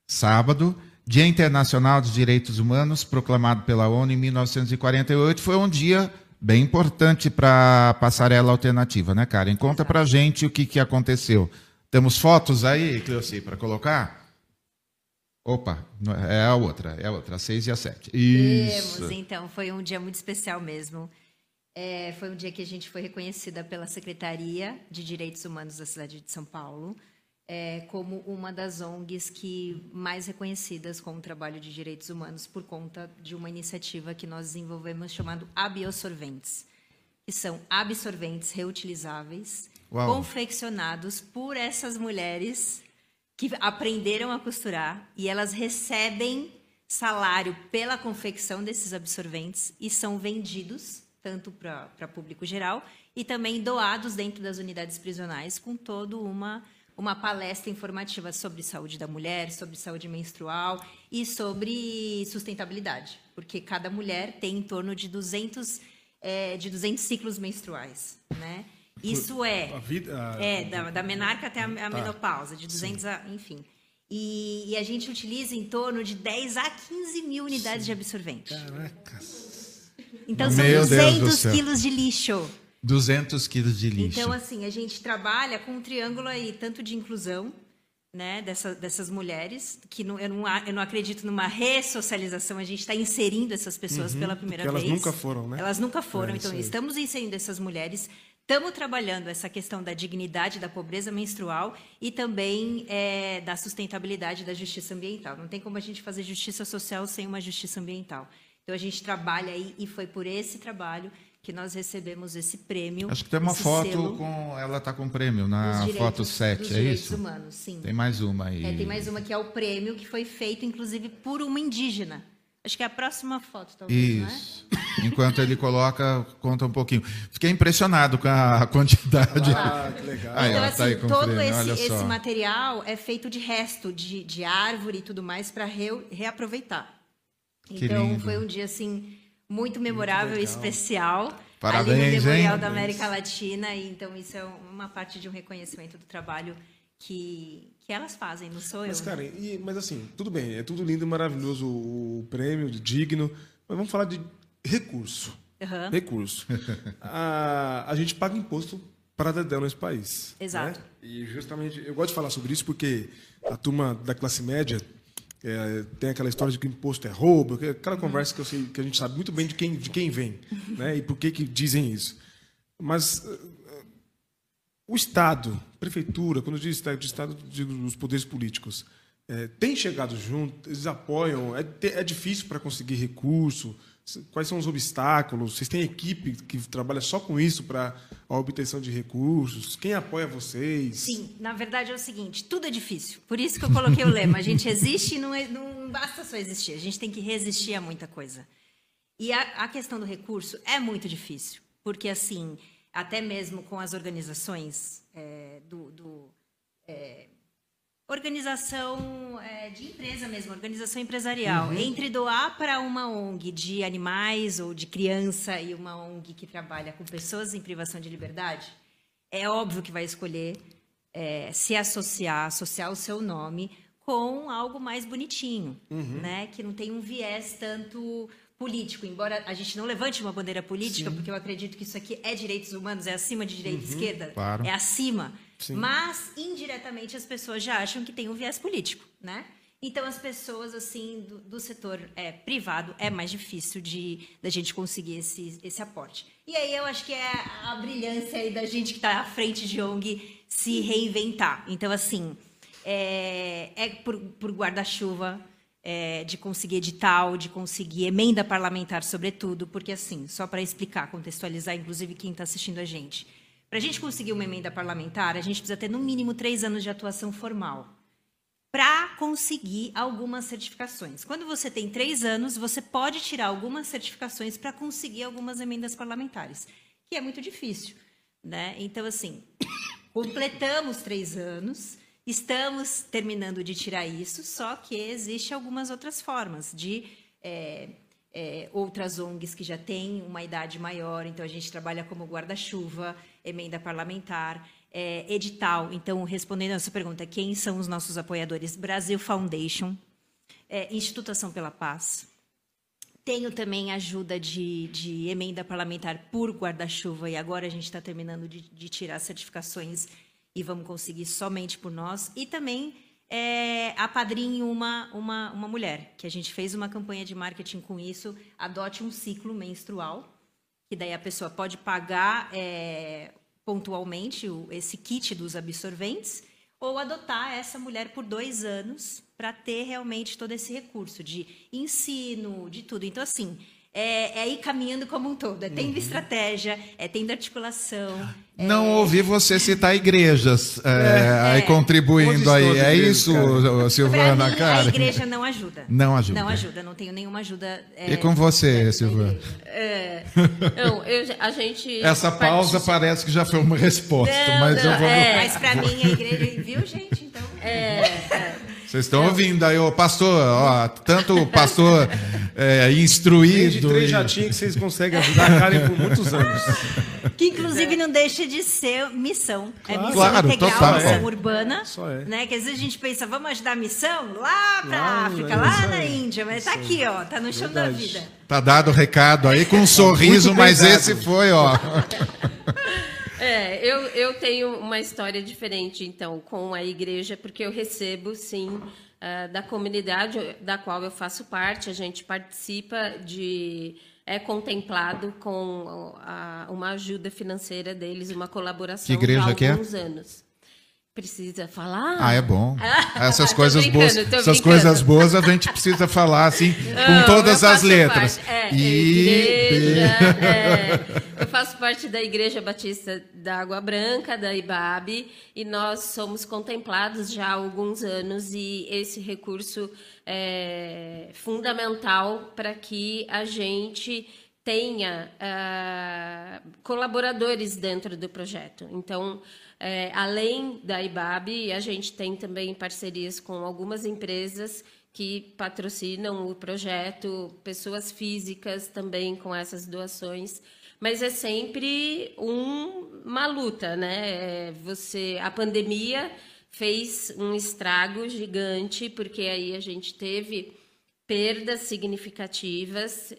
sábado, Dia Internacional dos Direitos Humanos, proclamado pela ONU em 1948, foi um dia bem importante para a passarela alternativa, né, Karen? Conta para gente o que, que aconteceu. Temos fotos aí, Cleoci, para colocar? Opa, é a outra, é a outra, a 6 e a 7.
Isso. Temos, então, foi um dia muito especial mesmo. É, foi um dia que a gente foi reconhecida pela Secretaria de Direitos Humanos da cidade de São Paulo é, como uma das ONGs que mais reconhecidas com o trabalho de direitos humanos por conta de uma iniciativa que nós desenvolvemos chamado Absorventes, que são absorventes reutilizáveis Uau. confeccionados por essas mulheres que aprenderam a costurar e elas recebem salário pela confecção desses absorventes e são vendidos tanto para público geral, e também doados dentro das unidades prisionais, com toda uma, uma palestra informativa sobre saúde da mulher, sobre saúde menstrual e sobre sustentabilidade, porque cada mulher tem em torno de 200, é, de 200 ciclos menstruais, né? Isso é, a vida, a... é da, da, menarca até a, a tá. menopausa, de 200 Sim. a, enfim. E, e, a gente utiliza em torno de 10 a 15 mil unidades Sim. de absorvente.
Caracas!
Então são Meu 200 quilos de lixo.
200 quilos de lixo.
Então, assim, a gente trabalha com um triângulo aí, tanto de inclusão, né, dessa, dessas mulheres, que não, eu, não, eu não acredito numa ressocialização, a gente está inserindo essas pessoas uhum, pela primeira
elas
vez.
Elas nunca foram, né?
Elas nunca foram, é, então estamos inserindo essas mulheres, estamos trabalhando essa questão da dignidade, da pobreza menstrual e também é, da sustentabilidade da justiça ambiental. Não tem como a gente fazer justiça social sem uma justiça ambiental. Então a gente trabalha aí e foi por esse trabalho que nós recebemos esse prêmio.
Acho que tem uma foto com. Ela está com prêmio na direitos, foto 7, é isso?
humanos, sim.
Tem mais uma aí.
É, tem mais uma que é o prêmio que foi feito, inclusive, por uma indígena. Acho que é a próxima foto, talvez. Isso.
É? Enquanto ele coloca, conta um pouquinho. Fiquei impressionado com a quantidade.
Ah, que legal.
Então, assim, tá todo esse, esse, material é feito de resto de, de árvore e tudo mais para re, reaproveitar. Então foi um dia assim muito memorável e especial.
Parabéns,
ali no Memorial
hein?
da América Latina. E, então, isso é uma parte de um reconhecimento do trabalho que, que elas fazem, não sou
Mas,
eu.
Karen, e- mas assim, tudo bem, é tudo lindo e maravilhoso o prêmio, digno, mas vamos falar de recurso.
Aham.
Recurso. a, a gente paga imposto para Dedéu nesse país.
Exato.
né? E justamente, eu gosto de falar sobre isso porque a turma da classe média é, tem aquela história de que o imposto é roubo, que- aquela conversa que, eu sei, que a gente sabe muito bem de quem, de quem vem né? e por que, que dizem isso. Mas eh, o Estado, prefeitura, quando eu digo Estado, de Estado, digo os poderes políticos, é, tem chegado junto, eles apoiam, é, é difícil para conseguir recurso, quais são os obstáculos, vocês têm equipe que trabalha só com isso para a obtenção de recursos, quem apoia vocês?
Sim, na verdade é o seguinte, tudo é difícil. Por isso que eu coloquei o lema. A gente existe e não, é- não basta só existir. A gente tem que resistir a muita coisa. E a, a questão do recurso é muito difícil. Porque, assim, até mesmo com as organizações é, do... do é, organização é, de empresa mesmo, organização empresarial. Entre doar para uma ONG de animais ou de criança e uma ONG que trabalha com pessoas em privação de liberdade, é óbvio que vai escolher é, se associar, associar o seu nome com algo mais bonitinho, né? Que não tem um viés tanto político, embora a gente não levante uma bandeira política, porque eu acredito que isso aqui é direitos humanos, é acima de direita e esquerda,
claro.
é acima. Mas indiretamente as pessoas já acham que tem um viés político, né? Então as pessoas assim do, do setor é, privado é mais difícil de da gente conseguir esse, esse aporte. E aí eu acho que é a brilhância aí da gente que está à frente de ONG se reinventar. Então assim é, é por, por guarda-chuva é, de conseguir edital, de conseguir emenda parlamentar, sobretudo, porque assim, só para explicar, contextualizar, inclusive quem está assistindo a gente, para a gente conseguir uma emenda parlamentar, a gente precisa ter no mínimo três anos de atuação formal para conseguir algumas certificações. Quando você tem três anos, você pode tirar algumas certificações para conseguir algumas emendas parlamentares, que é muito difícil, né? Então, assim, completamos três anos, estamos terminando de tirar isso, só que existe algumas outras formas de é, é, outras ONGs que já têm uma idade maior, então a gente trabalha como guarda-chuva, emenda parlamentar, é, edital. Então, respondendo a sua pergunta, quem são os nossos apoiadores? Brasil Foundation, é, pela Paz. Tenho também ajuda de, de emenda parlamentar por guarda-chuva, e agora a gente está terminando de, de tirar certificações e vamos conseguir somente por nós. E também é, a Padrinho uma, uma, uma mulher, que a gente fez uma campanha de marketing com isso, adote um ciclo menstrual, que daí a pessoa pode pagar é, pontualmente o, esse kit dos absorventes, ou adotar essa mulher por dois anos para ter realmente todo esse recurso de ensino, de tudo. Então, assim, é, é ir caminhando como um todo. É tendo estratégia, é tendo articulação.
Não ouvi você citar igrejas é, aí
É.
contribuindo aí. É
igrejas,
isso,
cara?
Silvana,
mim,
cara?
a igreja não ajuda.
Não ajuda.
Não ajuda, não tenho nenhuma ajuda. é,
E com você, Silvana?
É, não, eu, a gente.
Essa pausa
participa-
parece que já foi uma resposta,
Não,
mas eu
não,
vou.
é.
Mas para mim, a igreja. Viu, gente? Então.
Vocês estão ouvindo aí, ô pastor, ó, tanto o pastor é,
Tem de
instruído.
três
e-
jatinhos que vocês conseguem ajudar a Karen por muitos anos.
Que inclusive não deixa de ser missão. É missão
Claro,
integral,
total.
missão
É.
urbana.
É.
Né? Que às vezes a gente pensa, vamos ajudar a missão lá para
Lá,
África,
é
lá
isso
na. Índia, mas tá aqui, ó, tá no chão da
Verdade.
vida.
Tá dado o recado aí com um sorriso, mas esse foi, ó.
É, eu, eu tenho uma história diferente, então, com a igreja, porque eu recebo, sim, ah, da comunidade da qual eu faço parte, a gente participa de. É contemplado com a- uma ajuda financeira deles, uma colaboração
Que igreja
há
que é?
alguns anos. Precisa falar?
Ah, é bom. Essas coisas boas, essas coisas boas a gente precisa falar assim com
Não,
todas
eu
as letras.
parte- é,
I,
igreja, é, eu faço parte da Igreja Batista da Água Branca, da IBAB, e nós somos contemplados já há alguns anos, e esse recurso é fundamental para que a gente tenha ah, colaboradores dentro do projeto. Então, é, além da IBAB, a gente tem também parcerias com algumas empresas que patrocinam o projeto, pessoas físicas também com essas doações, mas é sempre um, uma luta, né? É, você, a pandemia fez um estrago gigante porque aí a gente teve perdas significativas,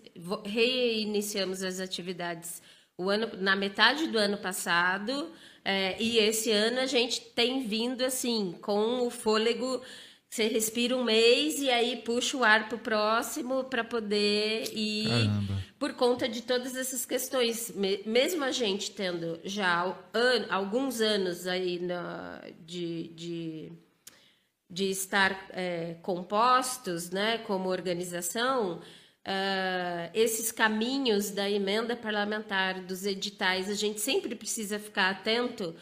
reiniciamos as atividades o ano, na metade do ano passado é, e esse ano a gente tem vindo assim com o fôlego você respira um mês e aí puxa o ar para o próximo para poder ir Caramba. por conta de todas essas questões. Mesmo a gente tendo já an alguns anos aí na, de, de, de estar é, compostos né, como organização, uh, esses caminhos da emenda parlamentar, dos editais, a gente sempre precisa ficar atento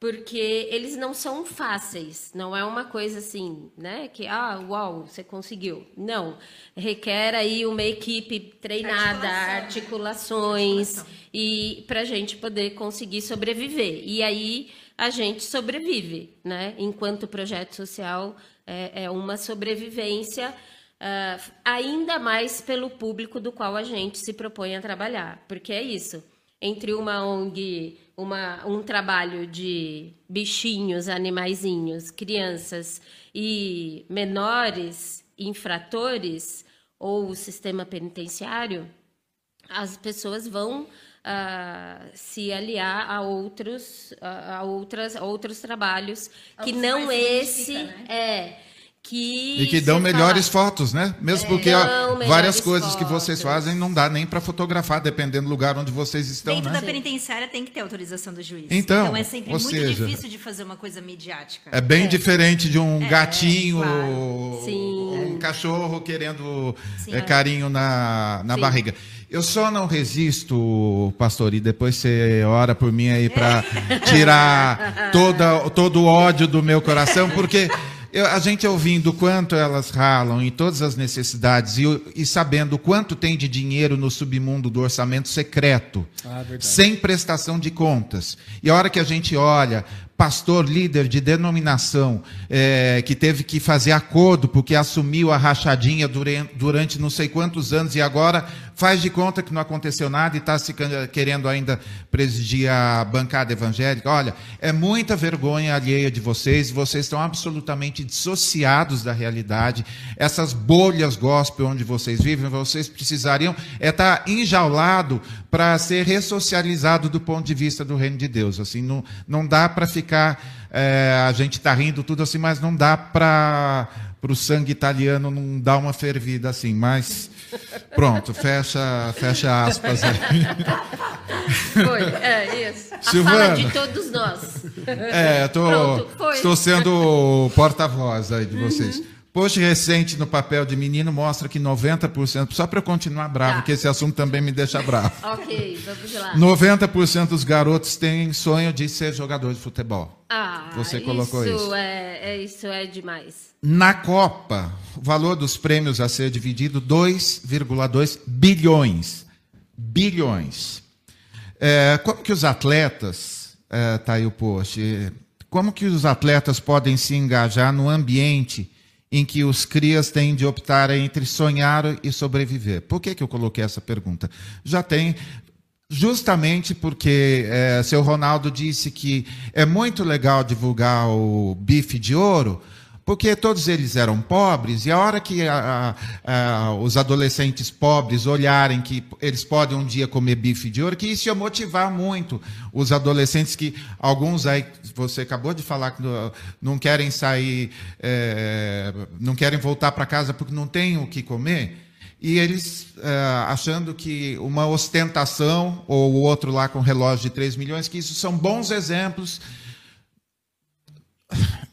porque eles não são fáceis, não é uma coisa assim, né? Que ah, uau, você conseguiu. Não, requer aí uma equipe treinada, Articulação, articulações né? e para a gente poder conseguir sobreviver. E aí a gente sobrevive, né? Enquanto projeto social é, é uma sobrevivência. Uh, ainda mais pelo público do qual a gente se propõe a trabalhar, porque é isso. Entre uma ONG uma, um trabalho de bichinhos, animaizinhos, crianças e menores infratores ou o sistema penitenciário, as pessoas vão uh, se aliar a outros, a, a outras, a outros trabalhos que não esse né? é que
e que dão melhores fala, fotos, né? Mesmo porque ó, várias coisas fotos. que vocês fazem não dá nem para fotografar, dependendo do lugar onde vocês estão.
Dentro
né?
da penitenciária tem que ter autorização do juiz.
Então,
então é sempre muito seja, difícil de fazer uma coisa midiática.
É bem é. diferente de um é, gatinho, claro. um cachorro querendo Sim, é, carinho na, na barriga. Eu só não resisto, pastor, e depois você ora por mim aí para tirar toda, todo o ódio do meu coração, porque eu, a gente ouvindo quanto elas ralam em todas as necessidades e, e sabendo quanto tem de dinheiro no submundo do orçamento secreto, ah, sem prestação de contas. E a hora que a gente olha pastor líder de denominação é, que teve que fazer acordo porque assumiu a rachadinha durante, durante não sei quantos anos e agora faz de conta que não aconteceu nada e está se querendo ainda presidir a bancada evangélica. Olha, é muita vergonha alheia de vocês, vocês estão absolutamente dissociados da realidade. Essas bolhas gospel onde vocês vivem, vocês precisariam é estar tá enjaulado para ser ressocializado do ponto de vista do reino de Deus. Assim, não, não dá para ficar. É, a gente está rindo tudo assim, mas não dá para o sangue italiano não dar uma fervida assim. Mas pronto, fecha, fecha aspas aí.
Foi, é isso. A Silvana, fala de todos nós.
É, tô, Pronto, estou sendo porta-voz aí de vocês. Uhum. Post recente no papel de menino mostra que 90%, só para eu continuar bravo, tá. que esse assunto também me deixa bravo.
ok, vamos lá.
90% dos garotos têm sonho de ser jogador de futebol.
Ah, Você colocou isso. Isso é, é, isso é demais.
Na Copa, o valor dos prêmios a ser dividido 2,2 bilhões. Bilhões. É, como que os atletas, é, tá aí o post, como que os atletas podem se engajar no ambiente em que os crias têm de optar entre sonhar e sobreviver. Por que, que eu coloquei essa pergunta? Já tem justamente porque é, seu Ronaldo disse que é muito legal divulgar o bife de ouro, porque todos eles eram pobres, e a hora que a, a, os adolescentes pobres olharem que eles podem um dia comer bife de ouro, que isso ia motivar muito os adolescentes que alguns aí, você acabou de falar que não querem sair, é, não querem voltar para casa porque não têm o que comer, e eles é, achando que uma ostentação, ou o outro lá com relógio de 3 milhões, que isso são bons exemplos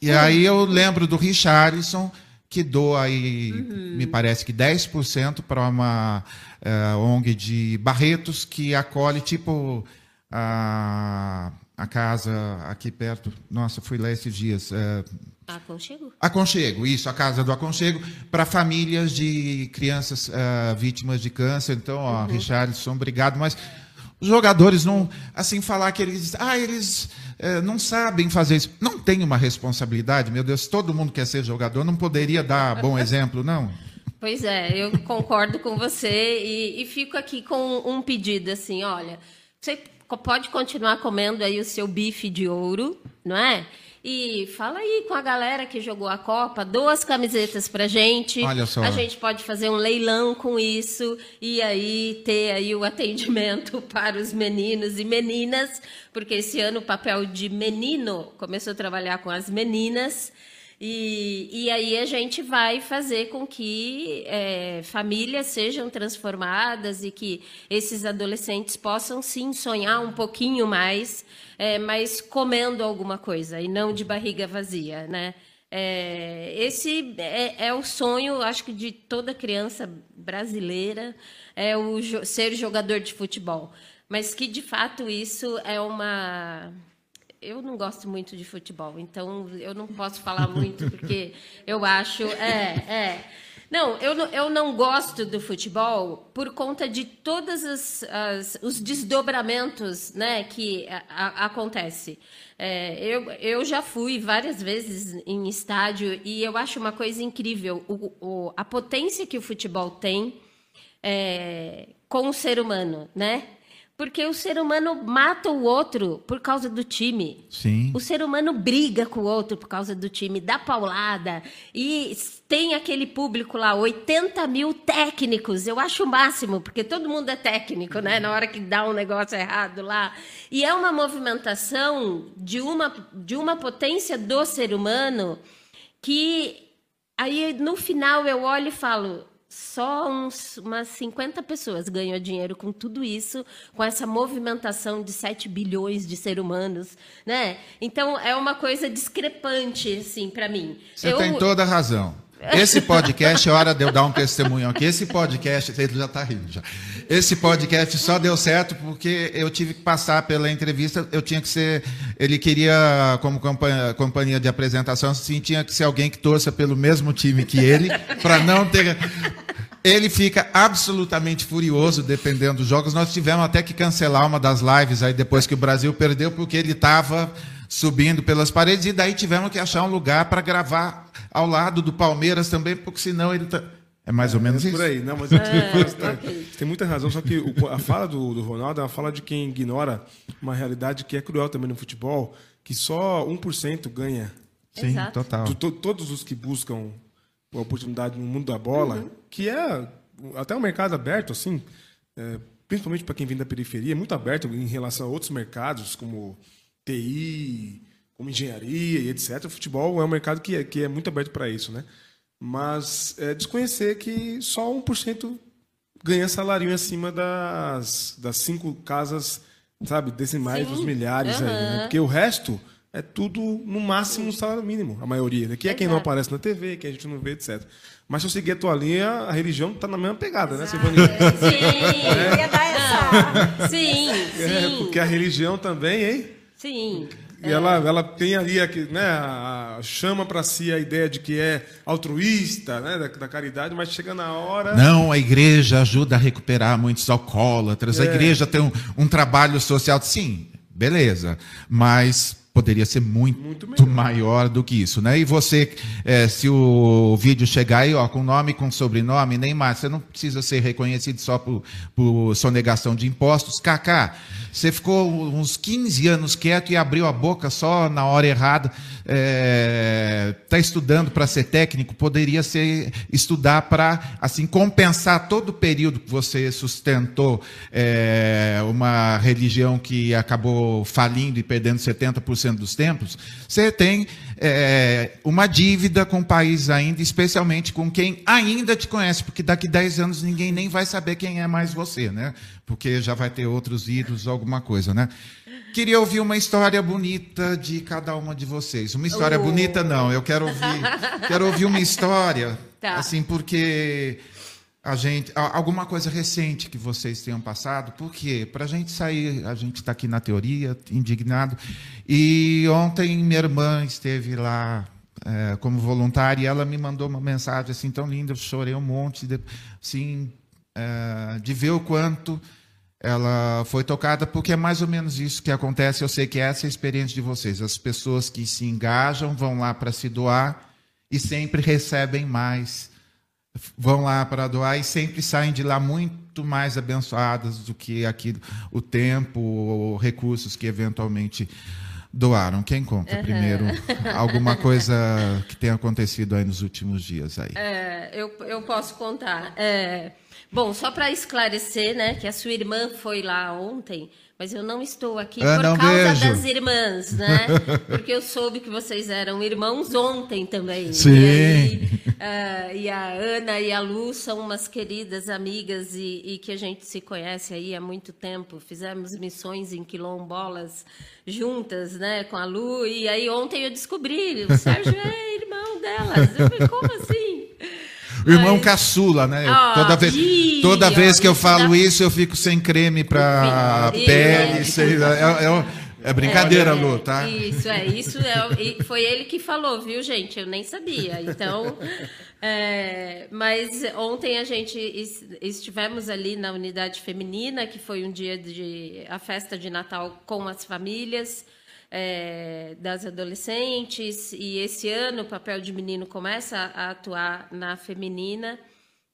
e aí eu lembro do Richarlison, que doa aí, uhum. me parece que 10% para uma uh, ONG de Barretos, que acolhe tipo a, a casa aqui perto. Nossa, fui lá esses dias. Uh,
Aconchego?
Aconchego, isso, a Casa do Aconchego, para famílias de crianças uh, vítimas de câncer. Então, ó, uhum. Richardson, obrigado. Mas Os jogadores não, assim, falar que eles, ah, eles é, não sabem fazer isso. Não tem uma responsabilidade, meu Deus, todo mundo quer ser jogador, não poderia dar bom exemplo, não?
Pois é, eu concordo com você e, e fico aqui com um pedido, assim, olha, você pode continuar comendo aí o seu bife de ouro, não é? E fala aí com a galera que jogou a Copa, duas camisetas pra gente.
Olha só.
A gente pode fazer um leilão com isso e aí ter aí o atendimento para os meninos e meninas, porque esse ano o papel de menino começou a trabalhar com as meninas. E, e aí a gente vai fazer com que é, famílias sejam transformadas e que esses adolescentes possam sim sonhar um pouquinho mais, é, mas comendo alguma coisa e não de barriga vazia, né? É, esse é, é, o sonho, acho que de toda criança brasileira, é o jo ser jogador de futebol. Mas que de fato isso é uma eu não gosto muito de futebol, então eu não posso falar muito, porque eu acho. É, é. Não, eu não, eu não gosto do futebol por conta de todos as, as, os desdobramentos né, que a, a, acontece. É, eu, eu já fui várias vezes em estádio e eu acho uma coisa incrível o, o, a potência que o futebol tem é, com o ser humano, né? Porque o ser humano mata o outro por causa do time.
Sim.
O ser humano briga com o outro por causa do time, dá paulada. E tem aquele público lá, 80 mil técnicos. Eu acho o máximo, porque todo mundo é técnico, né? Na hora que dá um negócio errado lá. E é uma movimentação de uma, de uma potência do ser humano que aí no final eu olho e falo só uns, umas 50 pessoas ganham dinheiro com tudo isso, com essa movimentação de 7 bilhões de seres humanos, né? Então é uma coisa discrepante, assim, para mim.
Você eu... tem toda a razão. Esse podcast, é hora de eu dar um testemunho aqui. Esse podcast, ele já está rindo já. Esse podcast só deu certo porque eu tive que passar pela entrevista. Eu tinha que ser, ele queria como companhia de apresentação, assim, tinha que ser alguém que torça pelo mesmo time que ele, para não ter. Ele fica absolutamente furioso dependendo dos jogos. Nós tivemos até que cancelar uma das lives aí depois que o Brasil perdeu porque ele estava subindo pelas paredes e daí tivemos que achar um lugar para gravar ao lado do Palmeiras também, porque senão ele tá... É mais ou menos
é,
isso.
Por aí, não, mas é, okay. tem muita razão, só que o, a fala do, do Ronaldo é uma fala de quem ignora uma realidade que é cruel também no futebol, que só 1% ganha.
Sim, Exato. total.
To, todos os que buscam a oportunidade no mundo da bola, uhum. que é até um mercado aberto, assim, é, principalmente para quem vem da periferia, é muito aberto em relação a outros mercados, como TI, como engenharia e etc. O futebol é um mercado que é, que é muito aberto para isso, né? Mas é desconhecer que só 1% ganha salário acima das, das cinco casas, sabe, decimais Sim. dos milhares uhum. aí, né? Porque o resto é tudo no máximo um salário mínimo, a maioria. Né? Que é quem não aparece na TV, que a gente não vê, etc. Mas se eu seguir a tua linha, a religião está na mesma pegada, né,
Exato. né, Silvani? Sim, é. ia dar essa. Sim,
é, sim. Porque a religião também, hein?
Sim.
E é. ela, ela tem ali né, a, chama para si a ideia de que é altruísta, né, da, da, caridade, mas chega na hora.
Não, a igreja ajuda a recuperar muitos alcoólatras, é. a igreja tem um, um trabalho social. Sim, beleza. Mas poderia ser muito, muito maior do que isso, né? E você, é, se o vídeo chegar aí, ó, com nome, com sobrenome, nem mais, você não precisa ser reconhecido só por, por sonegação de impostos. Kaká, você ficou uns 15 anos quieto e abriu a boca só na hora errada. Está é, tá estudando para ser técnico, poderia ser estudar para assim compensar todo o período que você sustentou é, uma religião que acabou falindo e perdendo 70% dos templos. Você tem é, uma dívida com o país ainda, especialmente com quem ainda te conhece, porque daqui 10 anos ninguém nem vai saber quem é mais você, né? Porque já vai ter outros ídolos, alguma coisa, né? Queria ouvir uma história bonita de cada uma de vocês. Uma história oh. bonita, não. Eu quero ouvir, quero ouvir uma história, tá. assim, porque a gente alguma coisa recente que vocês tenham passado. Por quê? Para a gente sair, a gente está aqui na teoria, indignado. E ontem minha irmã esteve lá é, como voluntária e ela me mandou uma mensagem assim tão linda. Eu chorei um monte, de, assim, é, de ver o quanto ela foi tocada porque é mais ou menos isso que acontece. Eu sei que essa é a experiência de vocês. As pessoas que se engajam vão lá para se doar e sempre recebem mais. Vão lá para doar e sempre saem de lá muito mais abençoadas do que aquilo, o tempo ou recursos que eventualmente doaram. Quem conta uhum. primeiro alguma coisa que tenha acontecido aí nos últimos dias aí?
É, eu, eu posso contar. É... Bom, só para esclarecer, né, que a sua irmã foi lá ontem, mas eu não estou aqui
ah,
por causa das irmãs, né? Porque eu soube que vocês eram irmãos ontem também.
Sim.
E, uh, e a Ana e a Lu são umas queridas amigas e, e, que a gente se conhece aí há muito tempo. Fizemos missões em quilombolas juntas, né, com a Lu. E aí ontem eu descobri, o Sérgio é irmão delas. Eu falei, como assim?
O irmão Mas... caçula, né? Oh, toda vez, ih, toda vez que eu falo isso, eu fico sem creme para pele. Sei, é, é, é, brincadeira, é, Lu, tá?
Isso, é. Isso é, foi ele que falou, viu, gente? Eu nem sabia. Então. É, mas ontem a gente estivemos ali na unidade feminina, que foi um dia de a festa de Natal com as famílias é, das adolescentes, e esse ano o papel de menino começa a atuar na feminina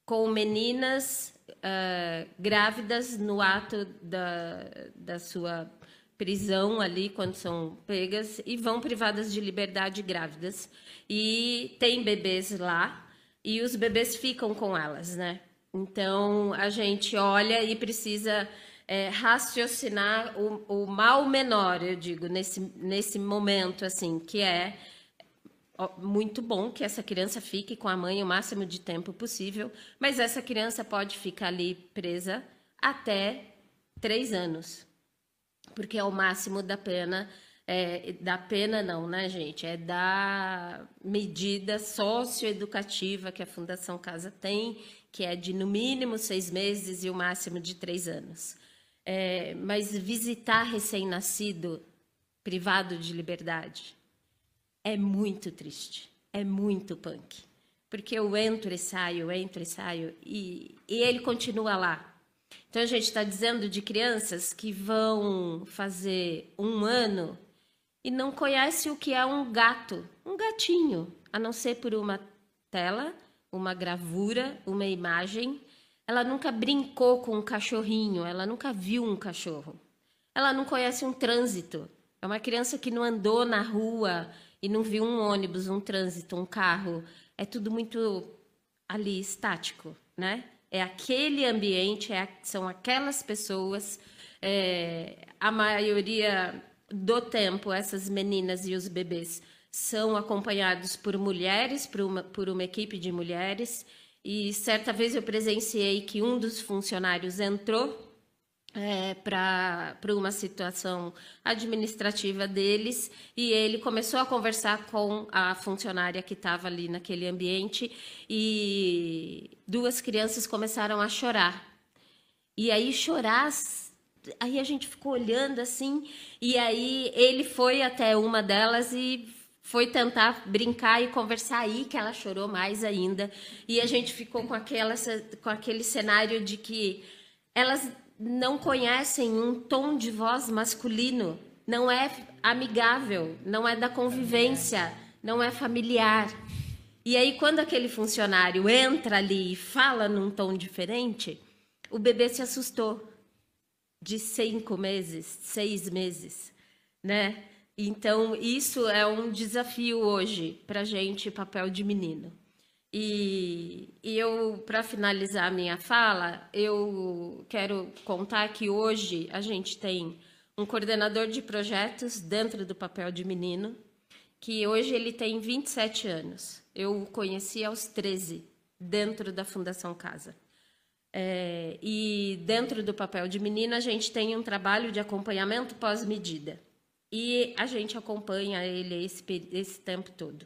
com meninas uh, grávidas no ato da, da sua prisão ali, quando são pegas, e vão privadas de liberdade grávidas. E tem bebês lá, e os bebês ficam com elas, né? Então a gente olha e precisa é, raciocinar o, o, mal menor, eu digo, nesse, nesse momento, assim, que é muito bom que essa criança fique com a mãe o máximo de tempo possível, mas essa criança pode ficar ali presa até três anos, porque é o máximo da pena. É, da pena não, né, gente? É da medida socioeducativa que a Fundação Casa tem, que é de no mínimo seis meses e o máximo de três anos. É, mas visitar recém-nascido privado de liberdade é muito triste, é muito punk. Porque eu entro e saio, entro e saio, e, e ele continua lá. Então a gente está dizendo de crianças que vão fazer um ano e não conhece o que é um gato, um gatinho, a não ser por uma tela, uma gravura, uma imagem ela nunca brincou com um cachorrinho, ela nunca viu um cachorro. Ela não conhece um trânsito. É uma criança que não andou na rua e não viu um ônibus, um trânsito, um carro. É tudo muito ali estático, né? É aquele ambiente, é, são aquelas pessoas. É, a maioria do tempo, essas meninas e os bebês são acompanhados por mulheres, por uma, por uma equipe de mulheres e certa vez eu presenciei que um dos funcionários entrou é, para uma situação administrativa deles e ele começou a conversar com a funcionária que estava ali naquele ambiente e duas crianças começaram a chorar. E aí chorar, aí a gente ficou olhando assim e aí ele foi até uma delas e foi tentar brincar e conversar aí que ela chorou mais ainda e a gente ficou com aquela com aquele cenário de que elas não conhecem um tom de voz masculino, não é amigável, não é da convivência, não é familiar. E aí quando aquele funcionário entra ali e fala num tom diferente, o bebê se assustou de cinco meses, seis meses, né? Então, isso é um desafio hoje para gente, papel de menino. E, e eu, para finalizar a minha fala, eu quero contar que hoje a gente tem um coordenador de projetos dentro do papel de menino, que hoje ele tem 27 anos. Eu o conheci aos 13, dentro da Fundação Casa. É, e dentro do papel de menino, a gente tem um trabalho de acompanhamento pós-medida. E a gente acompanha ele esse, esse tempo todo.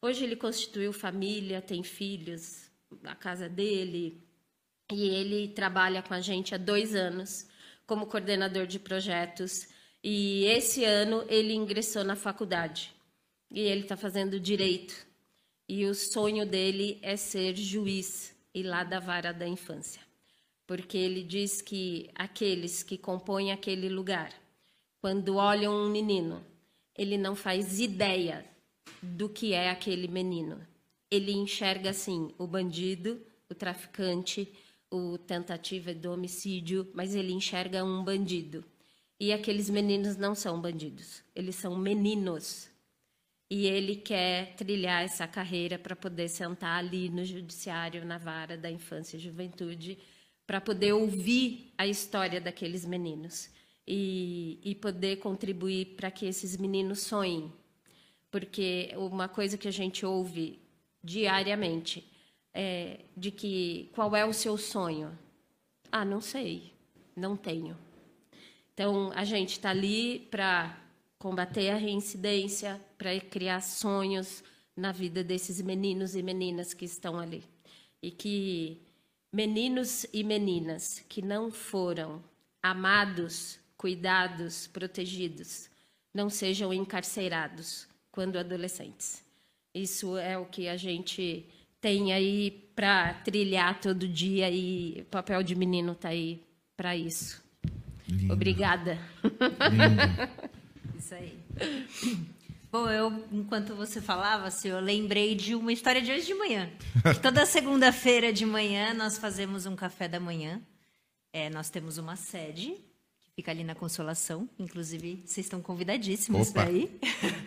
Hoje ele constituiu família, tem filhos, a casa dele, e ele trabalha com a gente há dois anos como coordenador de projetos. E esse ano ele ingressou na faculdade e ele está fazendo direito. E o sonho dele é ser juiz e lá da vara da infância. porque ele diz que aqueles que compõem aquele lugar, quando olham um menino, ele não faz ideia do que é aquele menino. Ele enxerga assim o bandido, o traficante, o tentativa de homicídio, mas ele enxerga um bandido. E aqueles meninos não são bandidos, eles são meninos. E ele quer trilhar essa carreira para poder sentar ali no judiciário, na vara da infância e juventude, para poder ouvir a história daqueles meninos e, e poder contribuir para que esses meninos sonhem. Porque uma coisa que a gente ouve diariamente é de que qual é o seu sonho? Ah, não sei, não tenho. Então, a gente está ali para combater a reincidência, para criar sonhos na vida desses meninos e meninas que estão ali. E que meninos e meninas que não foram amados, cuidados, protegidos, não sejam encarcerados quando adolescentes. Isso é o que a gente tem aí para trilhar todo dia e o papel de menino está aí para isso. Lindo. Obrigada.
Isso aí. Bom, eu, enquanto você falava, assim, eu lembrei de uma história de hoje de manhã. Toda segunda-feira de manhã nós fazemos um café da manhã. É, nós temos uma sede fica ali na Consolação. Inclusive, vocês estão convidadíssimos para ir.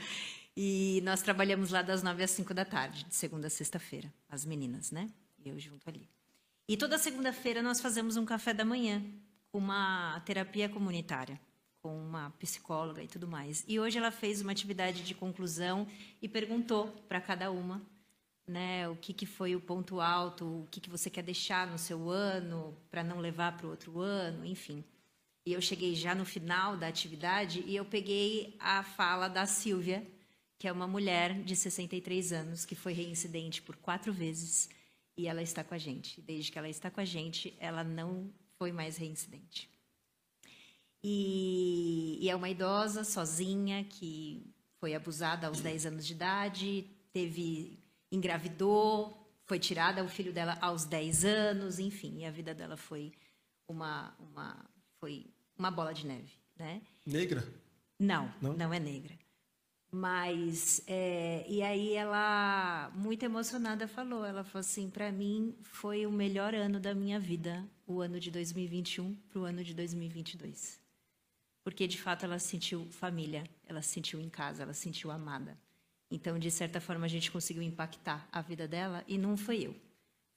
e nós trabalhamos lá das nove às cinco da tarde, de segunda a sexta-feira, as meninas, né? Eu junto ali. E toda segunda-feira nós fazemos um café da manhã uma terapia comunitária com uma psicóloga e tudo mais. E hoje ela fez uma atividade de conclusão e perguntou para cada uma, né, o que, que foi o ponto alto, o que, que você quer deixar no seu ano para não levar para o outro ano, enfim. E eu cheguei já no final da atividade e eu peguei a fala da Silvia, que é uma mulher de 63 anos que foi reincidente por quatro vezes e ela está com a gente. Desde que ela está com a gente, ela não foi mais reincidente. E, e, é uma idosa sozinha que foi abusada aos 10 anos de idade, teve engravidou, foi tirada o filho dela aos 10 anos, enfim, e a vida dela foi uma uma foi uma bola de neve, né?
Negra?
Não, não, não é negra. Mas, é, e aí ela, muito emocionada, falou: ela falou assim, para mim foi o melhor ano da minha vida, o ano de 2021 para o ano de 2022. Porque, de fato, ela sentiu família, ela se sentiu em casa, ela se sentiu amada. Então, de certa forma, a gente conseguiu impactar a vida dela e não foi eu.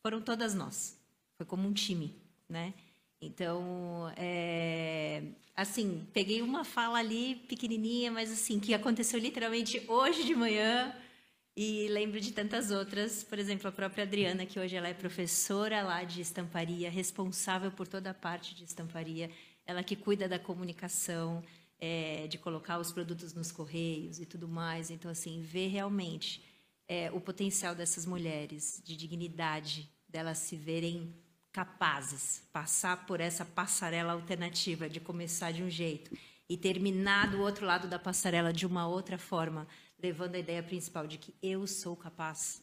Foram todas nós. Foi como um time, né? Então, é, assim, peguei uma fala ali pequenininha, mas assim, que aconteceu literalmente hoje de manhã e lembro de tantas outras, por exemplo, a própria Adriana, que hoje ela é professora lá de estamparia, responsável por toda a parte de estamparia, ela que cuida da comunicação, é, de colocar os produtos nos correios e tudo mais. Então, assim, ver realmente é, o potencial dessas mulheres, de dignidade, delas se verem capazes, passar por essa passarela alternativa de começar de um jeito e terminar do outro lado da passarela de uma outra forma, levando a ideia principal de que eu sou capaz,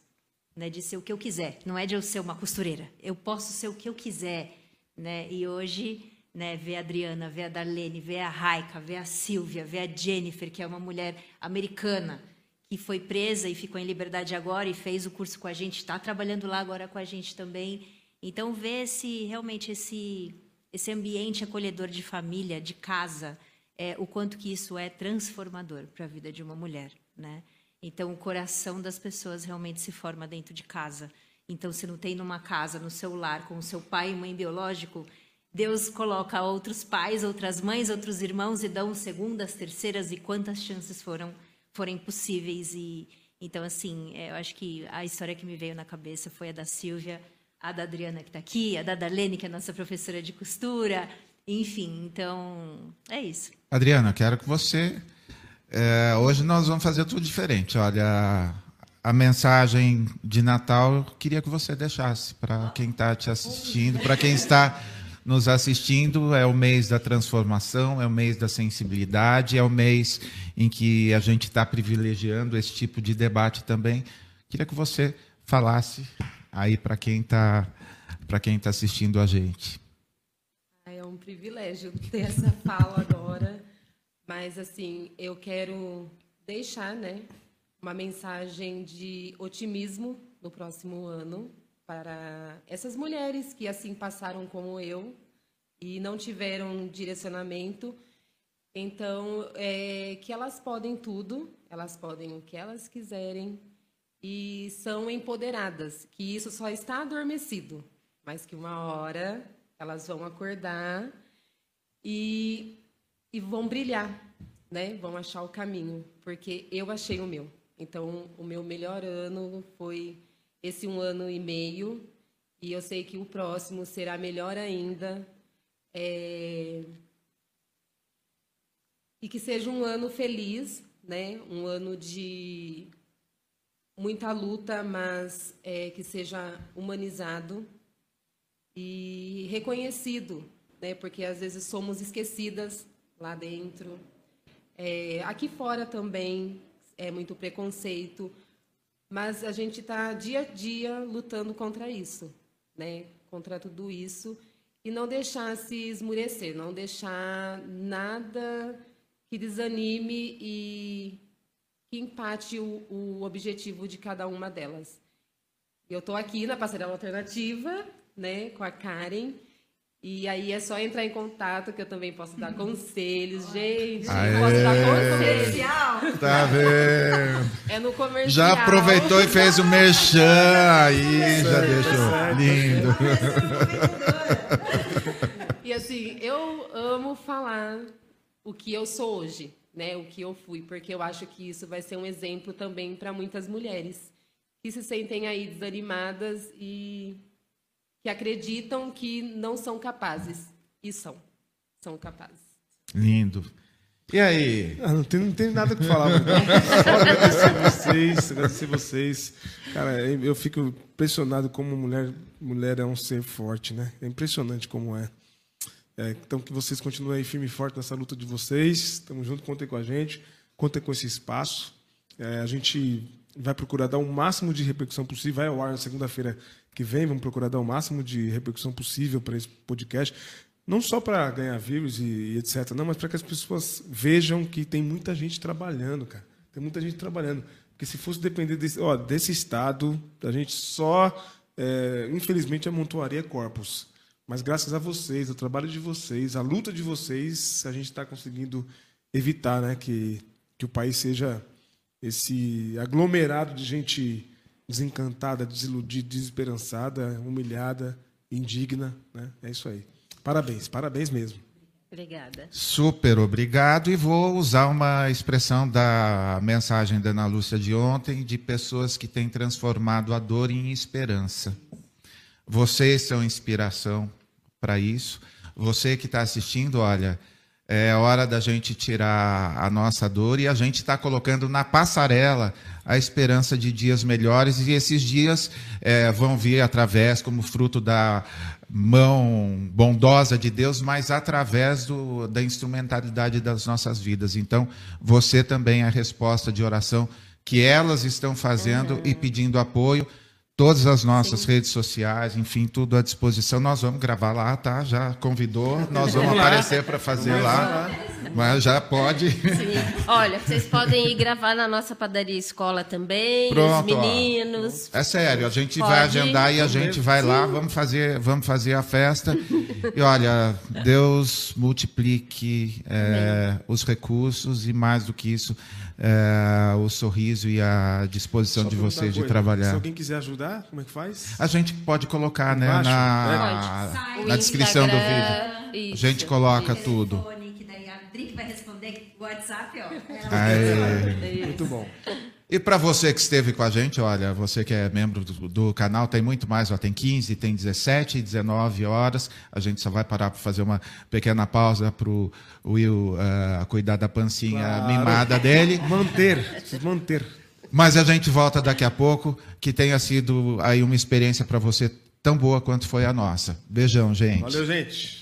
né, de ser o que eu quiser. Não é de eu ser uma costureira. Eu posso ser o que eu quiser, né? E hoje, né, ver a Adriana, ver a Darlene, ver a Raika, ver a Silvia, ver a Jennifer, que é uma mulher americana que foi presa e ficou em liberdade agora e fez o curso com a gente, está trabalhando lá agora com a gente também então, ver se realmente esse, esse ambiente acolhedor de família, de casa, é, o quanto que isso é transformador para a vida de uma mulher, né? Então, o coração das pessoas realmente se forma dentro de casa. Então, se não tem numa casa, no seu lar, com o seu pai e mãe biológico, Deus coloca outros pais, outras mães, outros irmãos e dão segundas, terceiras e quantas chances foram forem possíveis. E então, assim, é, eu acho que a história que me veio na cabeça foi a da Silvia a da Adriana que está aqui, a da Darlene, que é nossa professora de costura, enfim, então é isso.
Adriana, quero que você. É, hoje nós vamos fazer tudo diferente. Olha, a mensagem de Natal eu queria que você deixasse para quem está te assistindo, para quem está nos assistindo. É o mês da transformação, é o mês da sensibilidade, é o mês em que a gente está privilegiando esse tipo de debate também. Queria que você falasse aí para quem está para quem está assistindo a gente.
privilégio ter essa fala agora. Mas, assim, eu quero deixar né, uma mensagem de otimismo no próximo ano para essas mulheres que assim passaram como eu e não tiveram direcionamento. Então, é, que elas podem tudo, elas podem o que elas quiserem e são empoderadas, que isso só está adormecido, mas que uma hora elas vão acordar e, e vão brilhar, né? Vão achar o caminho, porque eu achei o meu. Então, o meu melhor ano foi esse um ano e meio, e eu sei que o próximo será melhor ainda. É... E que seja um ano feliz, né? Um ano de muita luta, mas é, que seja humanizado e reconhecido, né? Porque às vezes somos esquecidas lá dentro. É, aqui fora também é muito preconceito, mas a gente está dia a dia lutando contra isso, né? Contra tudo isso e não deixar se esmurecer, não deixar nada que desanime e que empate o, o objetivo de cada uma delas. Eu estou aqui na Passarela Alternativa, né, com a Karen. E aí é só entrar em contato que eu também posso dar conselhos, gente.
Aê.
Posso dar conselhos.
Tá vendo?
É no comercial.
Já aproveitou e fez o merchan aí, já deixou lindo.
E assim, eu amo falar o que eu sou hoje, né? O que eu fui, porque eu acho que isso vai ser um exemplo também para muitas mulheres que se sentem aí desanimadas e que acreditam que não são capazes. E são. São capazes.
Lindo. E aí?
Ah, não, tem, não tem nada que falar. Só agradecer vocês, agradecer vocês. Cara, eu fico impressionado como mulher, mulher é um ser forte, né? É impressionante como é. É então, que vocês continuem aí firme e forte nessa luta de vocês. Estamos juntos, contem com a gente, contem com esse espaço. É, a gente vai procurar dar o máximo de repercussão possível. Vai ao ar na segunda-feira que vem, vamos procurar dar o máximo de repercussão possível para esse podcast. Não só para ganhar views e, e etc., não, mas para que as pessoas vejam que tem muita gente trabalhando, cara. Tem muita gente trabalhando. Porque se fosse depender desse, ó, desse estado, a gente só, é, infelizmente, amontoaria corpos. Mas graças a vocês, ao trabalho de vocês, à luta de vocês, a gente está conseguindo evitar né, que, que o país seja esse aglomerado de gente desencantada, desiludida, desesperançada, humilhada, indigna. Né? É isso aí. Parabéns, parabéns mesmo.
Obrigada.
Super obrigado. E vou usar uma expressão da mensagem da Ana Lúcia de ontem, de pessoas que têm transformado a dor em esperança. Vocês são inspiração para isso. Você que está assistindo, olha, é hora da gente tirar a nossa dor e a gente está colocando na passarela a esperança de dias melhores e esses dias é, vão vir através, como fruto da mão bondosa de Deus, mas através do, da instrumentalidade das nossas vidas. Então, você também é a resposta de oração que elas estão fazendo e pedindo apoio. Todas as nossas
Sim.
redes sociais, enfim, tudo à disposição. Nós vamos gravar lá, tá? Já convidou, nós vamos aparecer para fazer lá. Mas já pode.
Sim. Olha, vocês podem ir gravar na nossa padaria escola também,
Pronto,
os
ó.
meninos.
É sério, a gente
Pode.
vai agendar e a gente vai lá, vamos fazer, vamos fazer a festa. E olha, Deus multiplique é, os recursos e mais do que isso, é, o sorriso e a disposição
Só
de vocês de
coisa, Se
trabalhar.
alguém quiser ajudar, como é que faz?
A gente pode colocar né,
Embaixo?
na,
O
na descrição do vídeo. A
isso,
gente coloca
isso.
tudo.
Que daí a Adri que vai responder o WhatsApp, ó.
Muito bom.
E para você que esteve com a gente, olha, você que é membro do, do canal, tem muito mais, ó, tem 15, tem 17, 19 horas. A gente só vai parar para fazer uma pequena pausa para o Will eh, cuidar da pancinha
Claro.
mimada dele.
Manter, manter.
Mas a gente volta daqui a pouco, que tenha sido aí uma experiência para você tão boa quanto foi a nossa. Beijão, gente.
Valeu, gente.